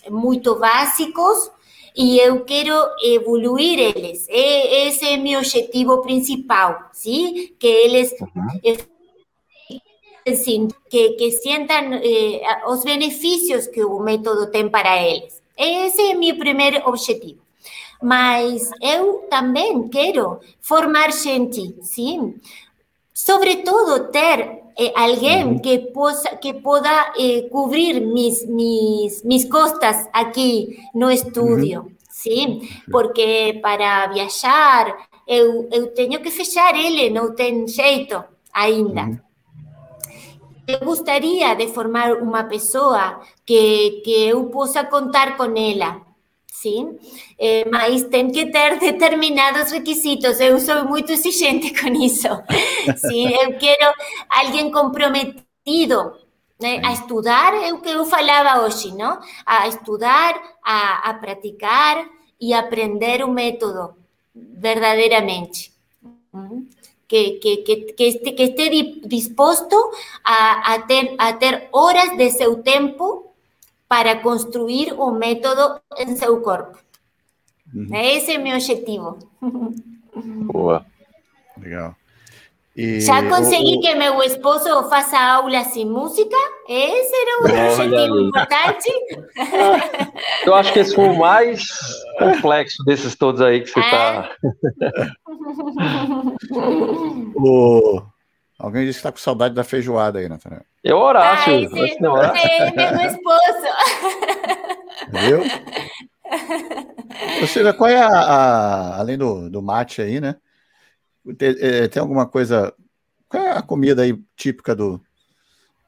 muito básicos e eu quero evoluir eles. E esse é meu objetivo principal, sim? Que eles assim, que, que sintam eh, os benefícios que o método tem para eles. Esse é meu primeiro objetivo. Mas eu também quero formar gente, sim. Sobretudo ter eh, alguém que possa que possa eh, cobrir mis, mis, mis costas aqui no estúdio, sim. Porque para viajar eu, eu tenho que fechar ele, não tem jeito ainda. Eu gostaria de formar uma pessoa que, que eu possa contar com ela, sim? Eh, mas tem que ter determinados requisitos. Eu sou muito exigente com isso. Sim, eu quero alguém comprometido né, a estudar, é o que eu falava hoje, não? A estudar, a, a praticar e aprender o método verdadeiramente. Uhum. Que, que, que, que, este, que esté disposto a, a, ter, a ter horas de seu tempo para construir o método em seu corpo. Uhum. Esse é meu objetivo. Boa. Legal. E Já consegui o- o- que meu esposo faça aulas de música? Esse era o Olha objetivo aí. importante. Eu acho que esse foi o mais complexo desses todos aí que você está. o- Alguém disse que está com saudade da feijoada aí, Nathanael. É o Horácio. Ah, esse, é esse é meu esposo. Viu? Ou seja, qual é a, a além do, do mate aí, né? Tem, é, tem, alguma coisa. Qual é a comida aí típica do,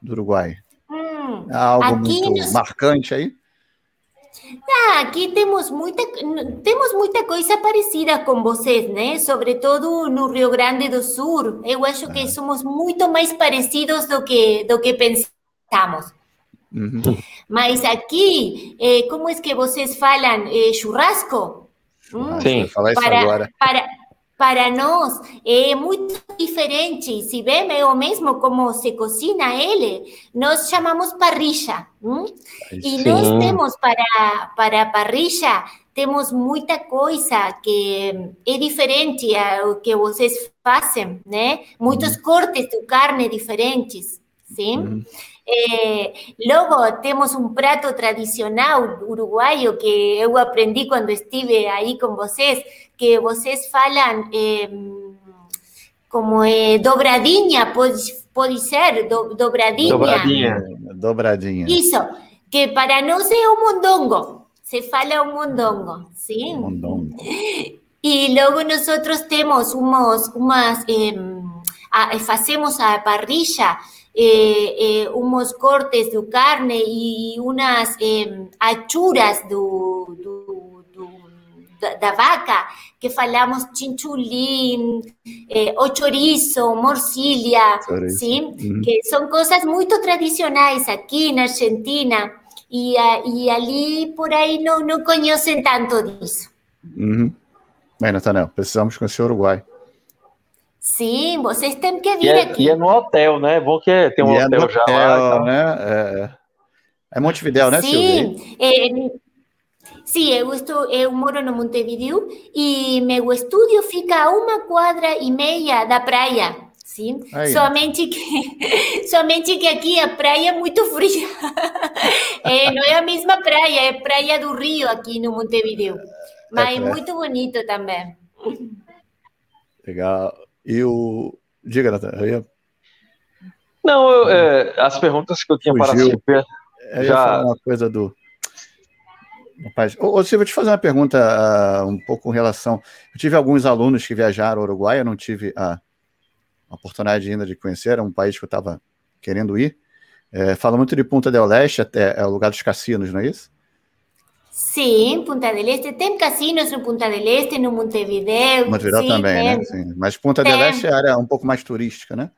do Uruguai? Hum, algo muito nos... marcante aí? Ah, aqui temos muita, temos muita coisa parecida com vocês, né? Sobretudo no Rio Grande do Sul. Eu acho que somos muito mais parecidos do que, do que pensamos. Uhum. Mas aqui, eh, como é que vocês falam? Eh, churrasco? Hum, Sim, falar isso para, agora. Para, para nós é muito diferente. Se bem é o mesmo como se cocina ele, nós chamamos parrilla. Hum? E nós temos para, para parrilla, temos muita coisa que é diferente ao que vocês fazem, né? Muitos uhum. cortes de carne diferentes, sim? Uhum. Eh, luego tenemos un prato tradicional uruguayo que yo aprendí cuando estuve ahí con vocês, que vocês falan eh, como eh, dobradinha, puede, ser, do, dobradinha. Dobradinha. Dobradinha. Isso, que para nós é um mondongo, se fala un mondongo, ¿sí? Mondongo. Y luego nosotros tenemos unos, umas, eh, hacemos a parrilla, eh, eh, unos cortes de carne y unas eh, achuras do, do, do, da, vaca, que falamos chinchulín, eh, o chorizo, morcilla, ¿sí? Que son cosas muy tradicionales aquí en Argentina y, y ali por ahí no, no conocen tanto disso. Uhum. Bueno, Tanel, precisamos conhecer o Uruguai. Sim, vocês têm que vir e é, aqui. E é no hotel, né? É bom que tem um e hotel, é já hotel, lá. Né? É, é Montevideo, né, Sim, é, sim, eu, estou, eu moro no Montevideo e meu estúdio fica a uma quadra e meia da praia. Sim, Aí. somente que, somente que aqui a praia é muito fria. é, não é a mesma praia, é praia do Rio aqui no Montevideo. Mas é, muito bonito também. Legal. E o. Diga, Natan. Ia... Não, eu, é, as perguntas que eu tinha Fugiu. para a Silvia. Eu já. uma coisa do. Rapaz, ô, ô Silvia, te fazer uma pergunta uh, um pouco com relação. Eu tive alguns alunos que viajaram ao Uruguai, eu não tive a, a oportunidade ainda de conhecer, era um país que eu estava querendo ir. É, fala muito de Punta del Este, até, é o lugar dos cassinos, não é isso? Sim, Punta del Este. Tem casinos no Punta del Este, no Montevideo. Montevideo também, né? Sim. Mas Punta tem. del Este é área um pouco mais turística, né?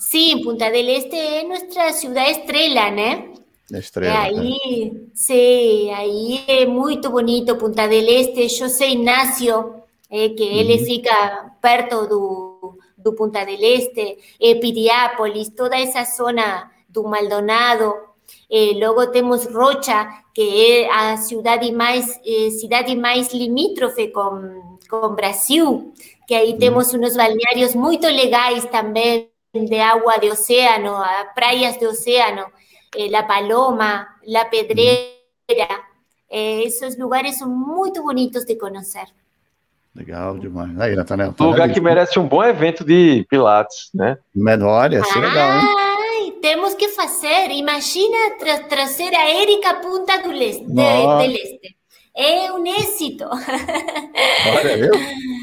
Sim, Punta del Este é nossa cidade estrela, né? Estrela. Aí, é. sim, aí é muito bonito Punta del Este. José Ignacio, é, que uhum. ele fica perto do, do Punta del Este, é, Piriápolis, toda essa zona do Maldonado. Eh, luego tenemos Rocha, que es a ciudad y más, eh, ciudad y más limítrofe con, con Brasil, que ahí tenemos unos balnearios muy legais también de agua de océano, a praias de océano, eh, La Paloma, La Pedrera. esos lugares son muy bonitos de conocer. Legal demais. Aí, Natanel. Um lugar que merece um bom evento de Pilates, né? Menor, ia ser ah, legal, hein? Temos que fazer. Imagina tra trazer a Erika Punta do Leste, de, del Este. É um êxito. Olha, viu?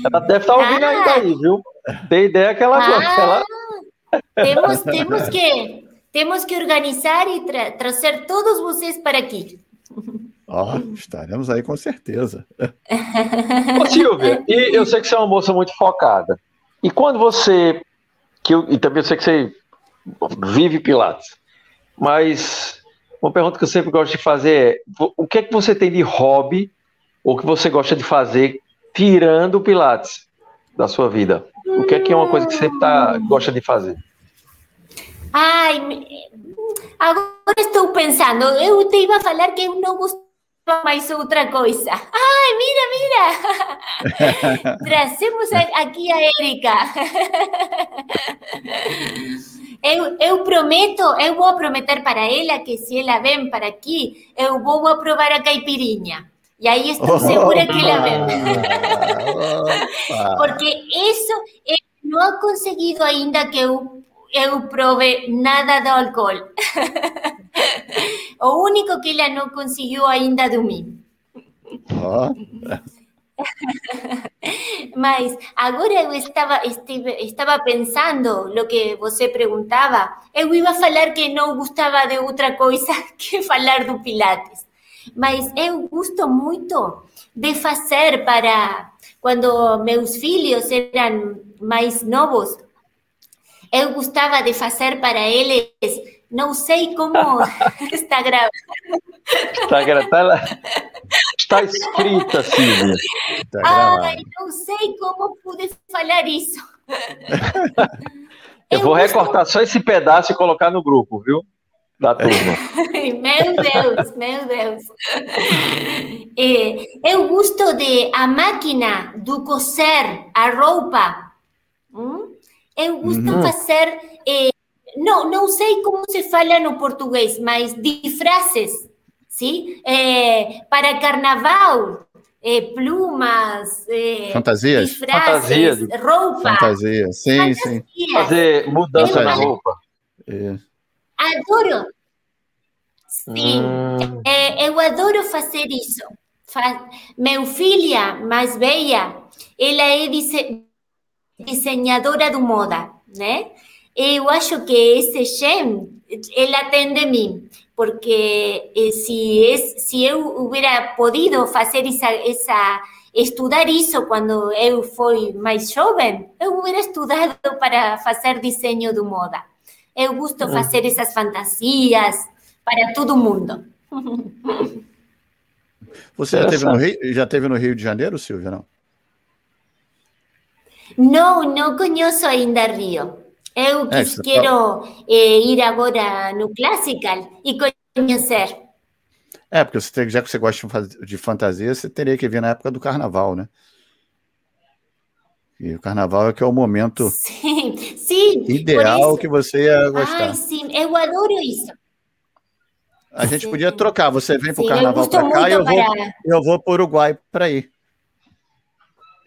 Ela deve estar ouvindo ah, ainda aí, viu? Tem ideia que ela ah, gosta. Ela... Temos, temos, que, temos que organizar e tra trazer todos vocês para aqui. Ó, oh, estaremos aí com certeza. Ô, Silvia, e eu sei que você é uma moça muito focada. E quando você. Que eu, e também eu sei que você vive Pilates. Mas uma pergunta que eu sempre gosto de fazer é: o que é que você tem de hobby ou que você gosta de fazer tirando o Pilates da sua vida? O que é que é uma coisa que você tá, gosta de fazer? Ai, agora estou pensando. Eu te iba a falar que eu não gostava mais outra coisa. Ai, mira, mira! Trazemos aqui a Erika. Eu, eu prometo, eu vou prometer para ela que se ela vem para aqui, eu vou aprovar a caipirinha. E aí estou segura que ela vem. Porque isso não ha conseguido ainda que eu, eu prove nada do álcool. O único que ela não conseguiu ainda dormir. Ó, Mas agora eu estava, estive, estava pensando no que você perguntava. Eu ia falar que não gostava de outra coisa que falar do Pilates. Mas eu gosto muito de fazer para quando meus filhos eram mais novos. Eu gostava de fazer para eles, não sei como está gravado. Está, gra- tá lá- está escrita, Silvia. tá. Ai, não sei como pude falar isso. Eu vou gosto- recortar só esse pedaço e colocar no grupo, viu? Da turma. Meu Deus, meu Deus. É, eu gosto de a máquina do coser a roupa. Hum? Eu gosto de fazer, eh, não, não sei como se fala no português, mas disfraces, sim? Eh, para carnaval, eh, plumas, eh, Fantasias? disfraces, Fantasia. roupa. Fantasia. Sim, sim. fantasias. Fazer mudança na roupa. Isso. Adoro. Sim. Hum, É, eu adoro fazer isso. Fa meu filha mais velha, ela é dise desenhadora de moda, né? Eu acho que esse gen, ela tem de mim, porque eh, se, es, se eu hubiera podido fazer essa, essa, estudar isso quando eu fui mais jovem, eu hubiera estudado para fazer desenho de moda. Eu gosto de fazer essas fantasias para todo mundo. Você já teve, no Rio, já teve no Rio de Janeiro, Silvia? Não? Não, não conheço ainda Rio. Eu É, quero eh, ir agora no Classical e conhecer. É, porque você, já que você gosta de fantasia, você teria que vir na época do carnaval, né? E o carnaval é que é o momento Sim, sim. ideal que você ia gostar. Ai, sim, eu adoro isso. A gente sim. podia trocar. Você vem para o carnaval para cá e vou, eu vou para o Uruguai para ir.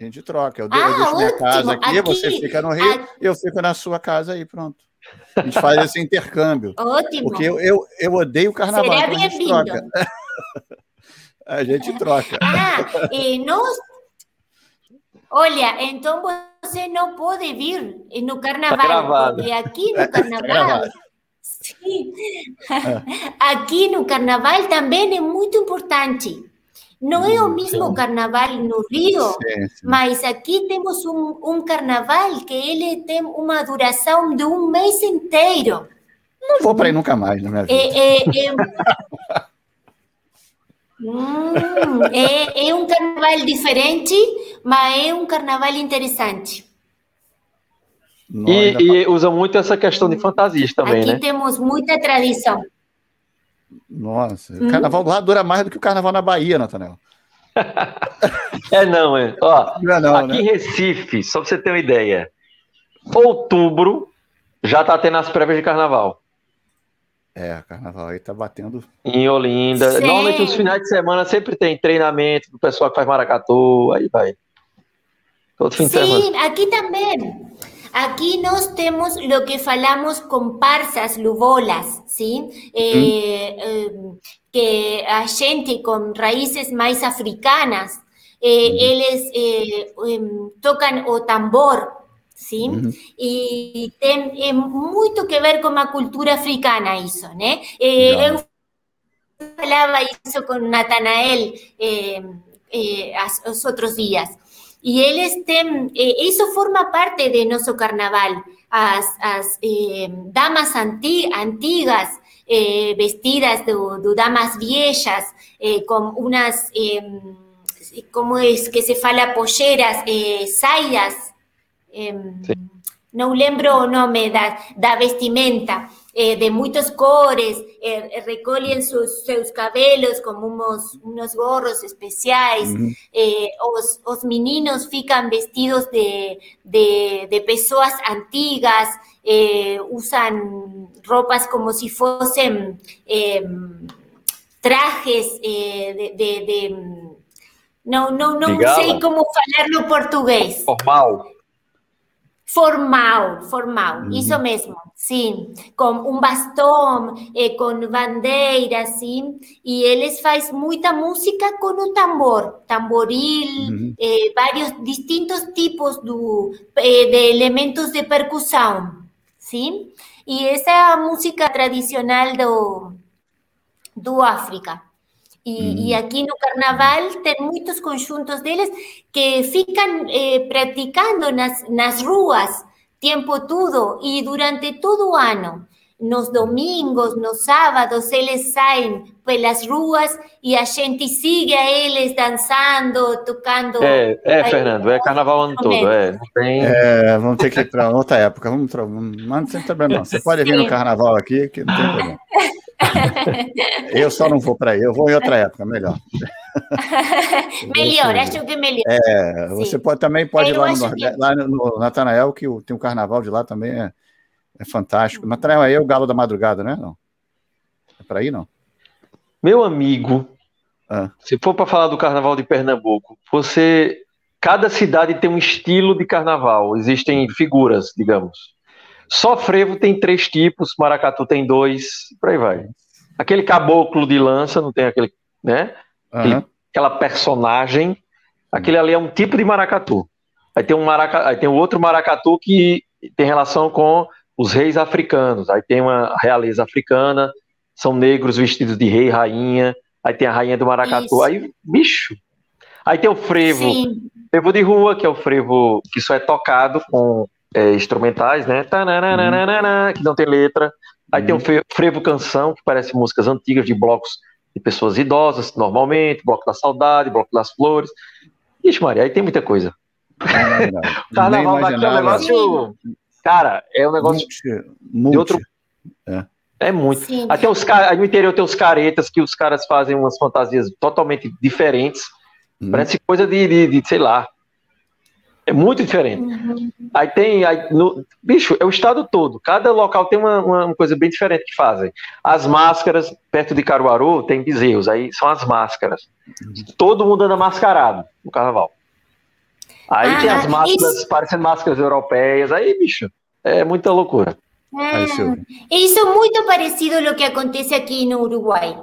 A gente troca. Eu, de- eu Ah, deixo minha ótimo. casa aqui, Aqui- você fica no Rio aqui- e eu fico na sua casa aí, pronto. A gente faz esse intercâmbio. Ótimo. Porque eu, eu, eu odeio o carnaval. Será então a gente troca. A gente troca. Ah, eh, nós. Olha, então você não pode vir no carnaval, gravado. porque aqui É, no tá carnaval. gravado. Sim. Aqui no carnaval também é muito importante. Não é o mesmo sim. carnaval no Rio, Sim, sim. mas aqui temos um, um carnaval que ele tem uma duração de um mês inteiro. Não vou para ir nunca mais na minha vida. É, é, é... Hum, é, é um carnaval diferente, mas é um carnaval interessante. Ainda E, e usa muito essa questão de fantasias também, Aqui né? temos muita tradição. Nossa, o carnaval lá dura mais do que o carnaval na Bahia, Natanel. É não, é. Ó, Não é não, aqui né? em Recife, só pra você ter uma ideia, outubro já tá tendo as prévias de carnaval. É, carnaval aí tá batendo. Em Olinda. Sim. Normalmente os finais de semana sempre tem treinamento do pessoal que faz maracatu, aí vai. Todo fim de semana. Sim, aqui também. Aqui nós temos o que falamos comparsas lubolas, sim? Eh, eh, que a gente com raízes mais africanas, eh, eles tocam o tambor, sim? Uhum. E tem é muito que ver com a cultura africana isso, né? Eh, eu falava isso com Natanael os outros dias. E eles têm, eh, isso forma parte de nosso carnaval. As, as eh, damas anti, antigas, eh, vestidas do, do damas viejas, eh, com umas, eh, como é que se fala, polleras, eh, saias, eh, não lembro o nome da, da vestimenta, eh, de muitas cores, eh, recolhem seus, seus cabelos como uns, uns gorros especiais, Uhum. eh, os, os meninos ficam vestidos de, de, de pessoas antigas, eh, usam roupas como se fossem eh, trajes eh, de, de, de- não, não, não De gala? sei como falar no português. Formal. Formal, formal, uhum. isso mesmo, sim, com um bastão, eh, com bandeira, sim, e eles fazem muita música com o tambor, tamboril, uhum. eh, vários distintos tipos do, eh, de elementos de percussão, sim, e essa é a música tradicional do, do África. E, e, aqui no carnaval tem muitos conjuntos deles que ficam eh, praticando nas, nas ruas tempo todo e durante todo o ano. Nos domingos, nos sábados, eles saem pelas ruas e a gente sigue a eles dançando, tocando. É, é Fernando, é carnaval ano todo. É, tem... é, vamos ter que ir para outra época. Vamos, vamos, não tem problema, não. Você pode vir no carnaval aqui, que não tem problema. Eu só não vou para aí, eu vou em outra época, melhor. melhor, acho que melhor. É, você pode, também pode ir lá no, que... lá no Natanael, que tem um carnaval de lá também, é, é fantástico. Natanael aí é o galo da madrugada, né? Não. É para ir, não? Meu amigo, ah. se for para falar do carnaval de Pernambuco, você. Cada cidade tem um estilo de carnaval, existem figuras, digamos. Só frevo tem três tipos, maracatu tem dois, por aí vai. Aquele caboclo de lança, não tem aquele, né? Uhum. Aquela personagem, aquele ali é um tipo de maracatu. Aí tem um maraca, aí tem um outro maracatu que tem relação com os reis africanos. Aí tem uma realeza africana, são negros vestidos de rei e rainha. Aí tem a rainha do maracatu. Isso. Aí, bicho. Aí tem o frevo, Sim. frevo de rua, que é o frevo que só é tocado com é, instrumentais, né? Tananana, que não tem letra. Aí tem o uhum. frevo canção, que parece músicas antigas de blocos de pessoas idosas, normalmente, bloco da saudade, bloco das flores. Ixi, Maria, aí tem muita coisa. É Carnaval daqui é um negócio. Cara, é um negócio multi, de outro. É. É muito. Sim. Até os aí no interior tem os caretas que os caras fazem umas fantasias totalmente diferentes. Hum. Parece coisa de, de, de, sei lá, é muito diferente. Uhum. Aí tem. Aí, no, bicho, é o estado todo. Cada local tem uma, uma, coisa bem diferente que fazem. As máscaras, perto de Caruaru, tem bezerros. Aí são as máscaras. Uhum. Todo mundo anda mascarado no carnaval. Aí ah, tem as máscaras, isso... parecendo máscaras europeias. Aí, bicho, é muita loucura. Ah, isso é muito parecido ao que acontece aqui no Uruguai.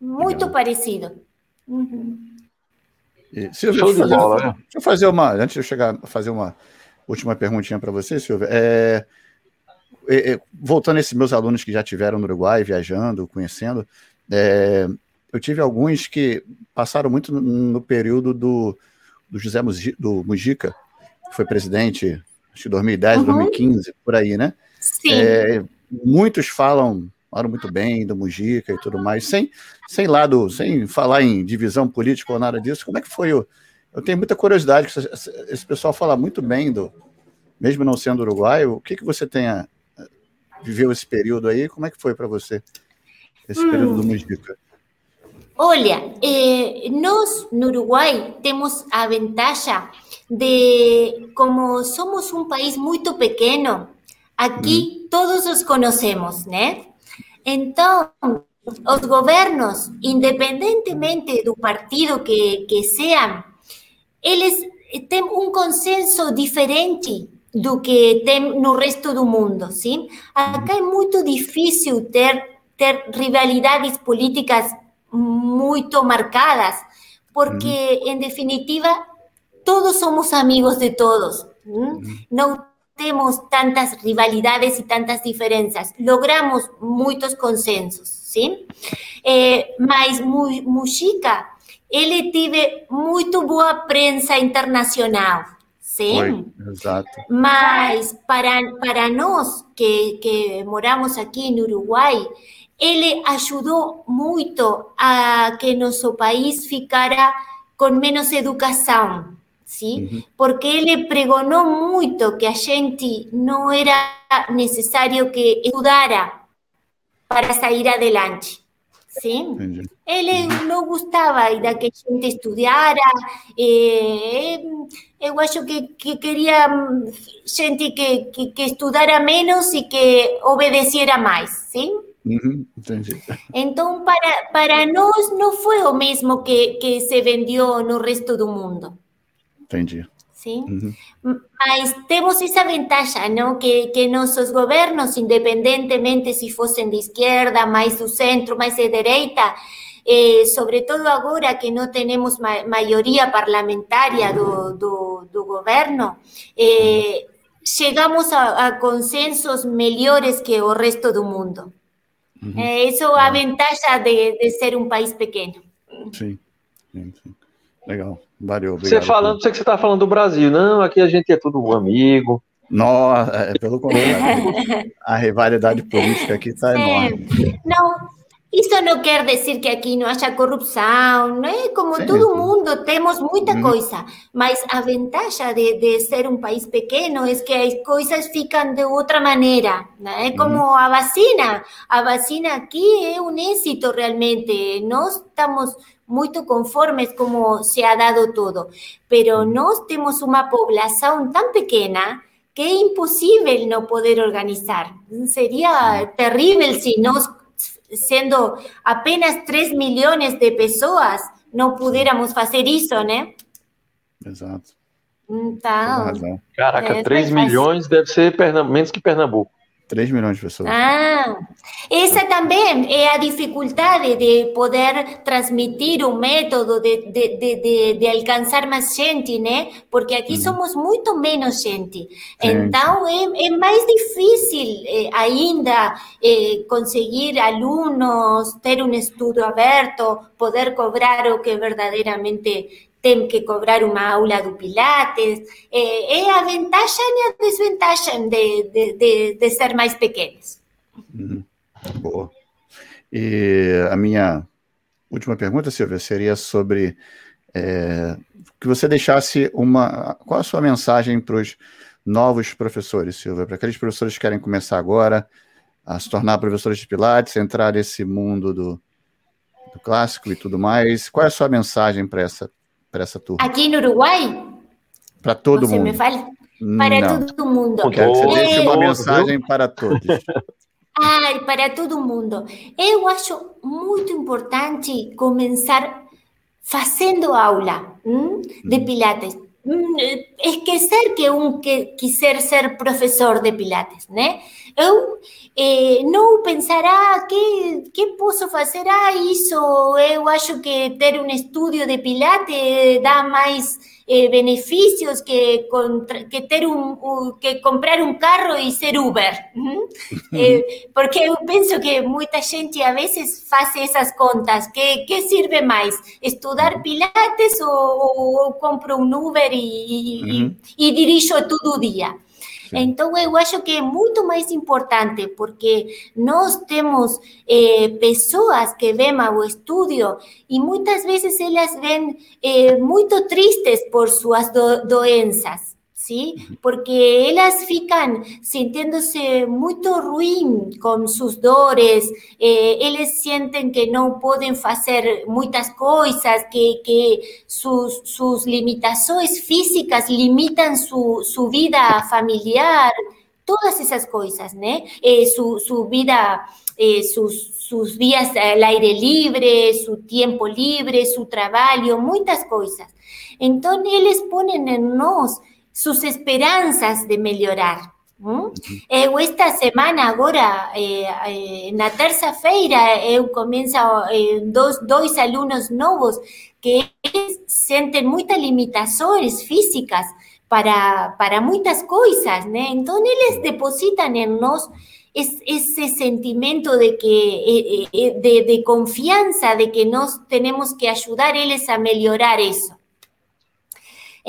Muito parecido. Uhum. E, Silvia, deixa, fazer, bola, né? deixa eu fazer uma. Antes de eu chegar a fazer uma última perguntinha para você, Silvia. É, é, é, voltando a esses meus alunos que já tiveram no Uruguai, viajando, conhecendo, é, eu tive alguns que passaram muito no, no período do, do José Mujica, do Mujica, que foi presidente, acho que 2010, uhum. 2015, por aí, né? Sim. É, muitos falam falaram muito bem do Mujica e tudo mais, sem, sem lado, sem falar em divisão política ou nada disso. Como é que foi o. Eu tenho muita curiosidade, que esse pessoal fala muito bem do, mesmo não sendo uruguaio, o que, que você tenha viveu esse período aí? Como é que foi para você esse hum. período do Mujica? Olha, eh, nós no Uruguai temos a vantagem de, como somos um país muito pequeno, aqui uhum. todos os conhecemos, né? Entonces, los gobiernos, independientemente del partido que, que sean, eles têm un consenso diferente do que tem no resto do mundo, sim? Acá é muito difícil ter, ter rivalidades políticas muito marcadas, porque, en definitiva, todos somos amigos de todos. No tenemos tantas rivalidades y tantas diferencias, logramos muchos consensos, ¿sí? Eh, mas Mujica, ele tive muito boa prensa internacional, sim? exato. Mas para, para nós que, que moramos aqui no Uruguai, ele ajudou muito a que nosso país ficara com menos educação, ¿sí? Porque él pregonó mucho que a gente no era necesario que estudiara para salir adelante, ¿sí? Él no gustaba que a gente estudiara, eh, eu acho que, que quería gente que, que, que estudara menos y que obedeciera más, ¿sí? Entonces, para, para no fue lo mismo que, que se vendió no resto del mundo. Entendi. ¿sí? Mas temos essa vantagem, não? Que, que nossos governos, independentemente se fossem de esquerda, mais do centro, mais de direita, eh, sobretudo agora que não temos ma maioria parlamentaria do, do, do governo, eh, chegamos a, a, consensos melhores que o resto do mundo. Uhum. Eh, isso é a vantagem de, de ser um país pequeno. Sim, sim, sim. Legal. Valeu, obrigado. Você falando, sei que você está falando do Brasil. Não, aqui a gente é tudo amigo. Nossa, é, pelo contrário. a rivalidade política aqui está enorme. Não, isso não quer dizer que aqui não haja corrupção, não é? Como Sim, todo mundo, temos muita uhum. coisa, mas a vantagem de, de, ser um país pequeno é que as coisas ficam de outra maneira, não é? Como uhum. a vacina, a vacina aqui é um êxito realmente, nós estamos muito conformes como se ha dado todo, pero nós temos uma população tão pequena que é impossível não poder organizar. Seria terrível se nós, sendo apenas 3 milhões de pessoas, não pudiéramos fazer isso, né? Exato. Então. Caraca, é, 3 milhões deve ser menos que Pernambuco. 3 milhões de pessoas. Ah, essa também é a dificuldade de poder transmitir o método, de, de, de, de, alcançar mais gente, né? Porque aqui uhum. somos muito menos gente. Sim. Então, é, é, mais difícil eh, ainda eh, conseguir alunos, ter um estudo aberto, poder cobrar o que verdadeiramente tem que cobrar uma aula do Pilates. É, é a vantagem e a desvantagem de, de, de, de ser mais pequenos. Uhum. Boa. E a minha última pergunta, Silvia, seria sobre é, que você deixasse uma. Qual a sua mensagem para os novos professores, Silvia? Para aqueles professores que querem começar agora a se tornar professores de Pilates, entrar nesse mundo do, do clássico e tudo mais. Qual é a sua mensagem para essa para essa turma? Aqui no Uruguai? Para todo você mundo. Me fala? Para Não. todo mundo. Quero que você deixe uma mensagem para todos. Ai, para todo mundo. Eu acho muito importante começar fazendo aula hum, de Pilates. Hum, esquecer que um que quiser ser professor de Pilates, né? Eu eh, não pensar, ah, que, que posso fazer? Ah, isso, eu acho que ter um estúdio de Pilates dá mais eh, benefícios que, contra, que ter um, um, que comprar um carro e ser Uber. Uhum. Eh, porque eu penso que muita gente a vezes faz essas contas. Que, que sirve mais? Estudar Pilates ou, ou, ou compro um Uber e, uhum. e, e dirijo todo Então, eu acho que é muito mais importante, porque nós temos eh, pessoas que vêm ao estúdio e muitas vezes elas vêm eh, muito tristes por suas do doenças. ¿Sí? Porque ellas fican sintiéndose muy ruin con sus dores, eh, ellos sienten que no pueden hacer muchas cosas, que, que sus, sus limitaciones físicas limitan su, su vida familiar, todas esas cosas, ¿no? Eh, su, su, vida, eh, sus, sus días al aire libre, su tiempo libre, su trabajo, muchas cosas. Entonces, ellos ponen en nos sus esperanças de melhorar. Hum? Eu, esta semana, agora, eh, eh, na terça-feira, eu começo eh, dois, dois alunos novos que sentem muitas limitações físicas para, para muitas coisas, né? Então, eles depositam em nós esse sentimento de que de, de confiança de que nós temos que ajudar eles a melhorar isso.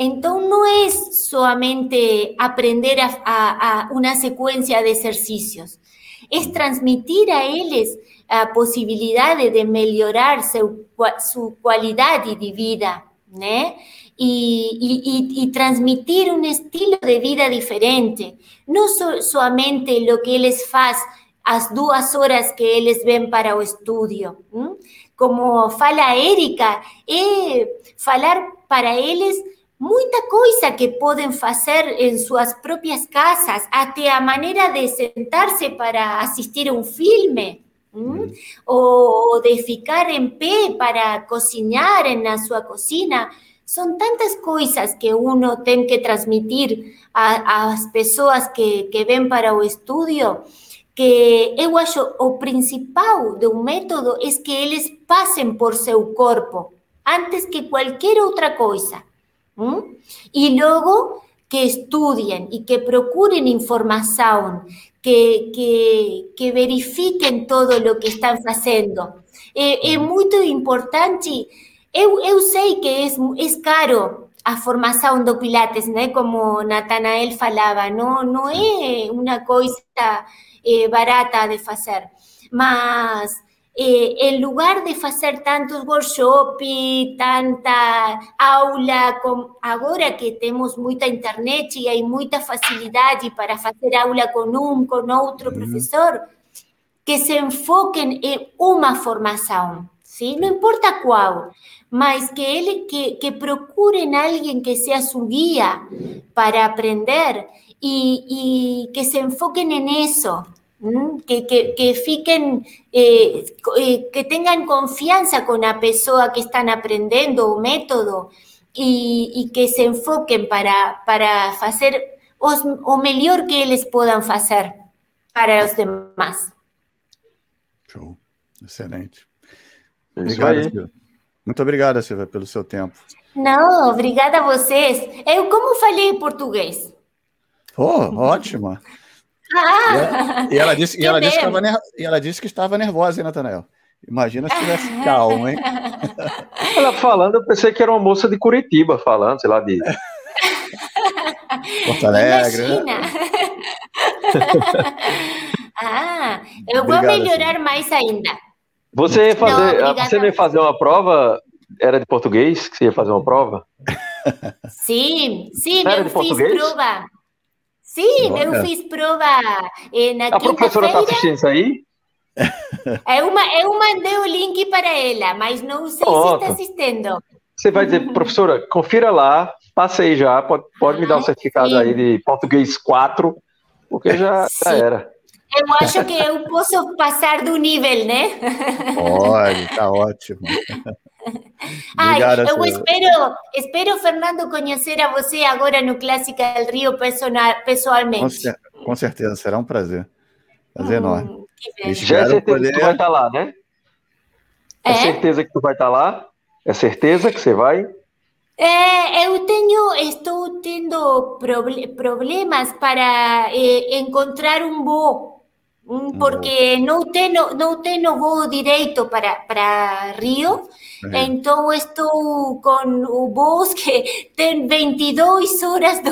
Entonces, no es solamente aprender a, una secuencia de ejercicios, es transmitir a ellos la posibilidad de mejorar su, su calidad de vida, Y, transmitir un estilo de vida diferente, no solamente lo que ellos hacen las dos horas que ellos ven para el estudio. Como fala Erika, es falar para ellos muita coisa que podem fazer em suas próprias casas, até a maneira de sentar-se para assistir um filme, hum? ou de ficar em pé para cozinhar na sua cozinha, São tantas coisas que uno tem que transmitir às pessoas que, que vêm para o estúdio que eu acho o principal do método é que eles passem por seu corpo antes que qualquer outra coisa. E logo que estudiem e que procurem informação, que, que, que verifiquem todo o que estão fazendo. É, é muito importante. Eu, eu sei que é, é caro a formação do Pilates, né? Como Natanael falava, não, não é uma coisa é, barata de fazer, mas é, em lugar de fazer tantos workshops, tanta aula, com, agora que temos muita internet e há muita facilidade para fazer aula com um, com outro uhum. professor, que se enfoquem em uma formação, sim? não importa qual, mas que, ele, que, que procurem alguém que seja su guia para aprender e, e que se enfoquem en eso, que, que, que fiquen, eh, eh, que tengan confianza con la pessoa que están aprendendo o método e, e que se enfoquen para, para fazer os, o melhor que eles possam fazer para os demais. Show, excelente. Obrigado, muito obrigada, Silvia, pelo seu tempo. Não, obrigada a vocês. Eu como falei em português? Oh, ótima. Ah, e, ela disse, e, ela disse que estava, e ela disse que estava nervosa, hein, Natanael? Imagina se tivesse calma, hein? ela falando, eu pensei que era uma moça de Curitiba falando, sei lá, de. Porto Alegre. Né? Imagina. ah, eu Obrigada, vou melhorar senhora. mais ainda. Você ia fazer, não, você ia fazer uma prova? Era de português que você ia fazer uma prova? Sim, sim, Era eu fiz português? prova. Sim, eu fiz prova eh, na A professora está assistindo isso aí? Eu, eu mandei o link para ela, mas não sei Pronto. se está assistindo. Você vai dizer, professora, confira lá, passei já, pode, pode me dar um certificado sim. aí de português 4, porque já, já era. Eu acho que eu posso passar do nível, né? Pode, tá ótimo. Ai, eu espero, espero, Fernando, conhecer a você agora no Clássica del Rio pessoalmente. Com, com certeza, será um prazer. Prazer hum, enorme. Já é certeza poder... que tu vai estar lá, né? É? é certeza que tu vai estar lá? É certeza que você vai? É, eu tenho, estou tendo problemas para eh, encontrar um voo porque no tengo, no tengo voo direito para, para Rio, entonces estou con voos que ten 22 horas de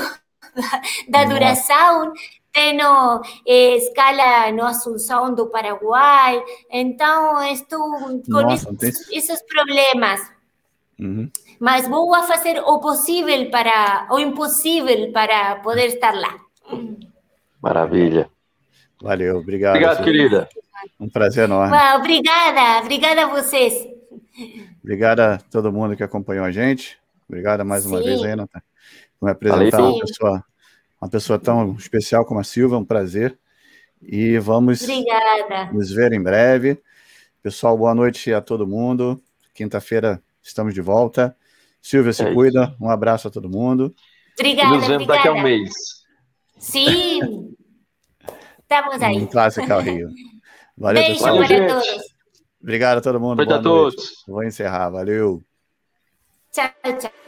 da duração, tenho eh, escala no Asunción do Paraguai, então estou com Nossa, esses, esses, problemas. Uhum. Mas vou a fazer o possível para, o impossível para poder estar lá. Maravilha. Valeu, obrigado. Obrigado, querida. Um prazer enorme. Uau, obrigada, obrigada a vocês. Obrigada a todo mundo que acompanhou a gente. Obrigada mais Sim. uma vez, Renata, por me apresentar uma pessoa, uma pessoa tão especial como a Silva, um prazer. E vamos Obrigada. nos ver em breve. Pessoal, boa noite a todo mundo. Quinta-feira estamos de volta. Silvia, se é cuida. Um abraço a todo mundo. Obrigada. Nos vemos obrigada. daqui a um mês. Sim. Estamos aí. Um clássico ao Rio. Valeu, Beijo pessoal. para todos. Obrigado a todo mundo. Boa a todos. Vou encerrar. Valeu. Tchau, tchau.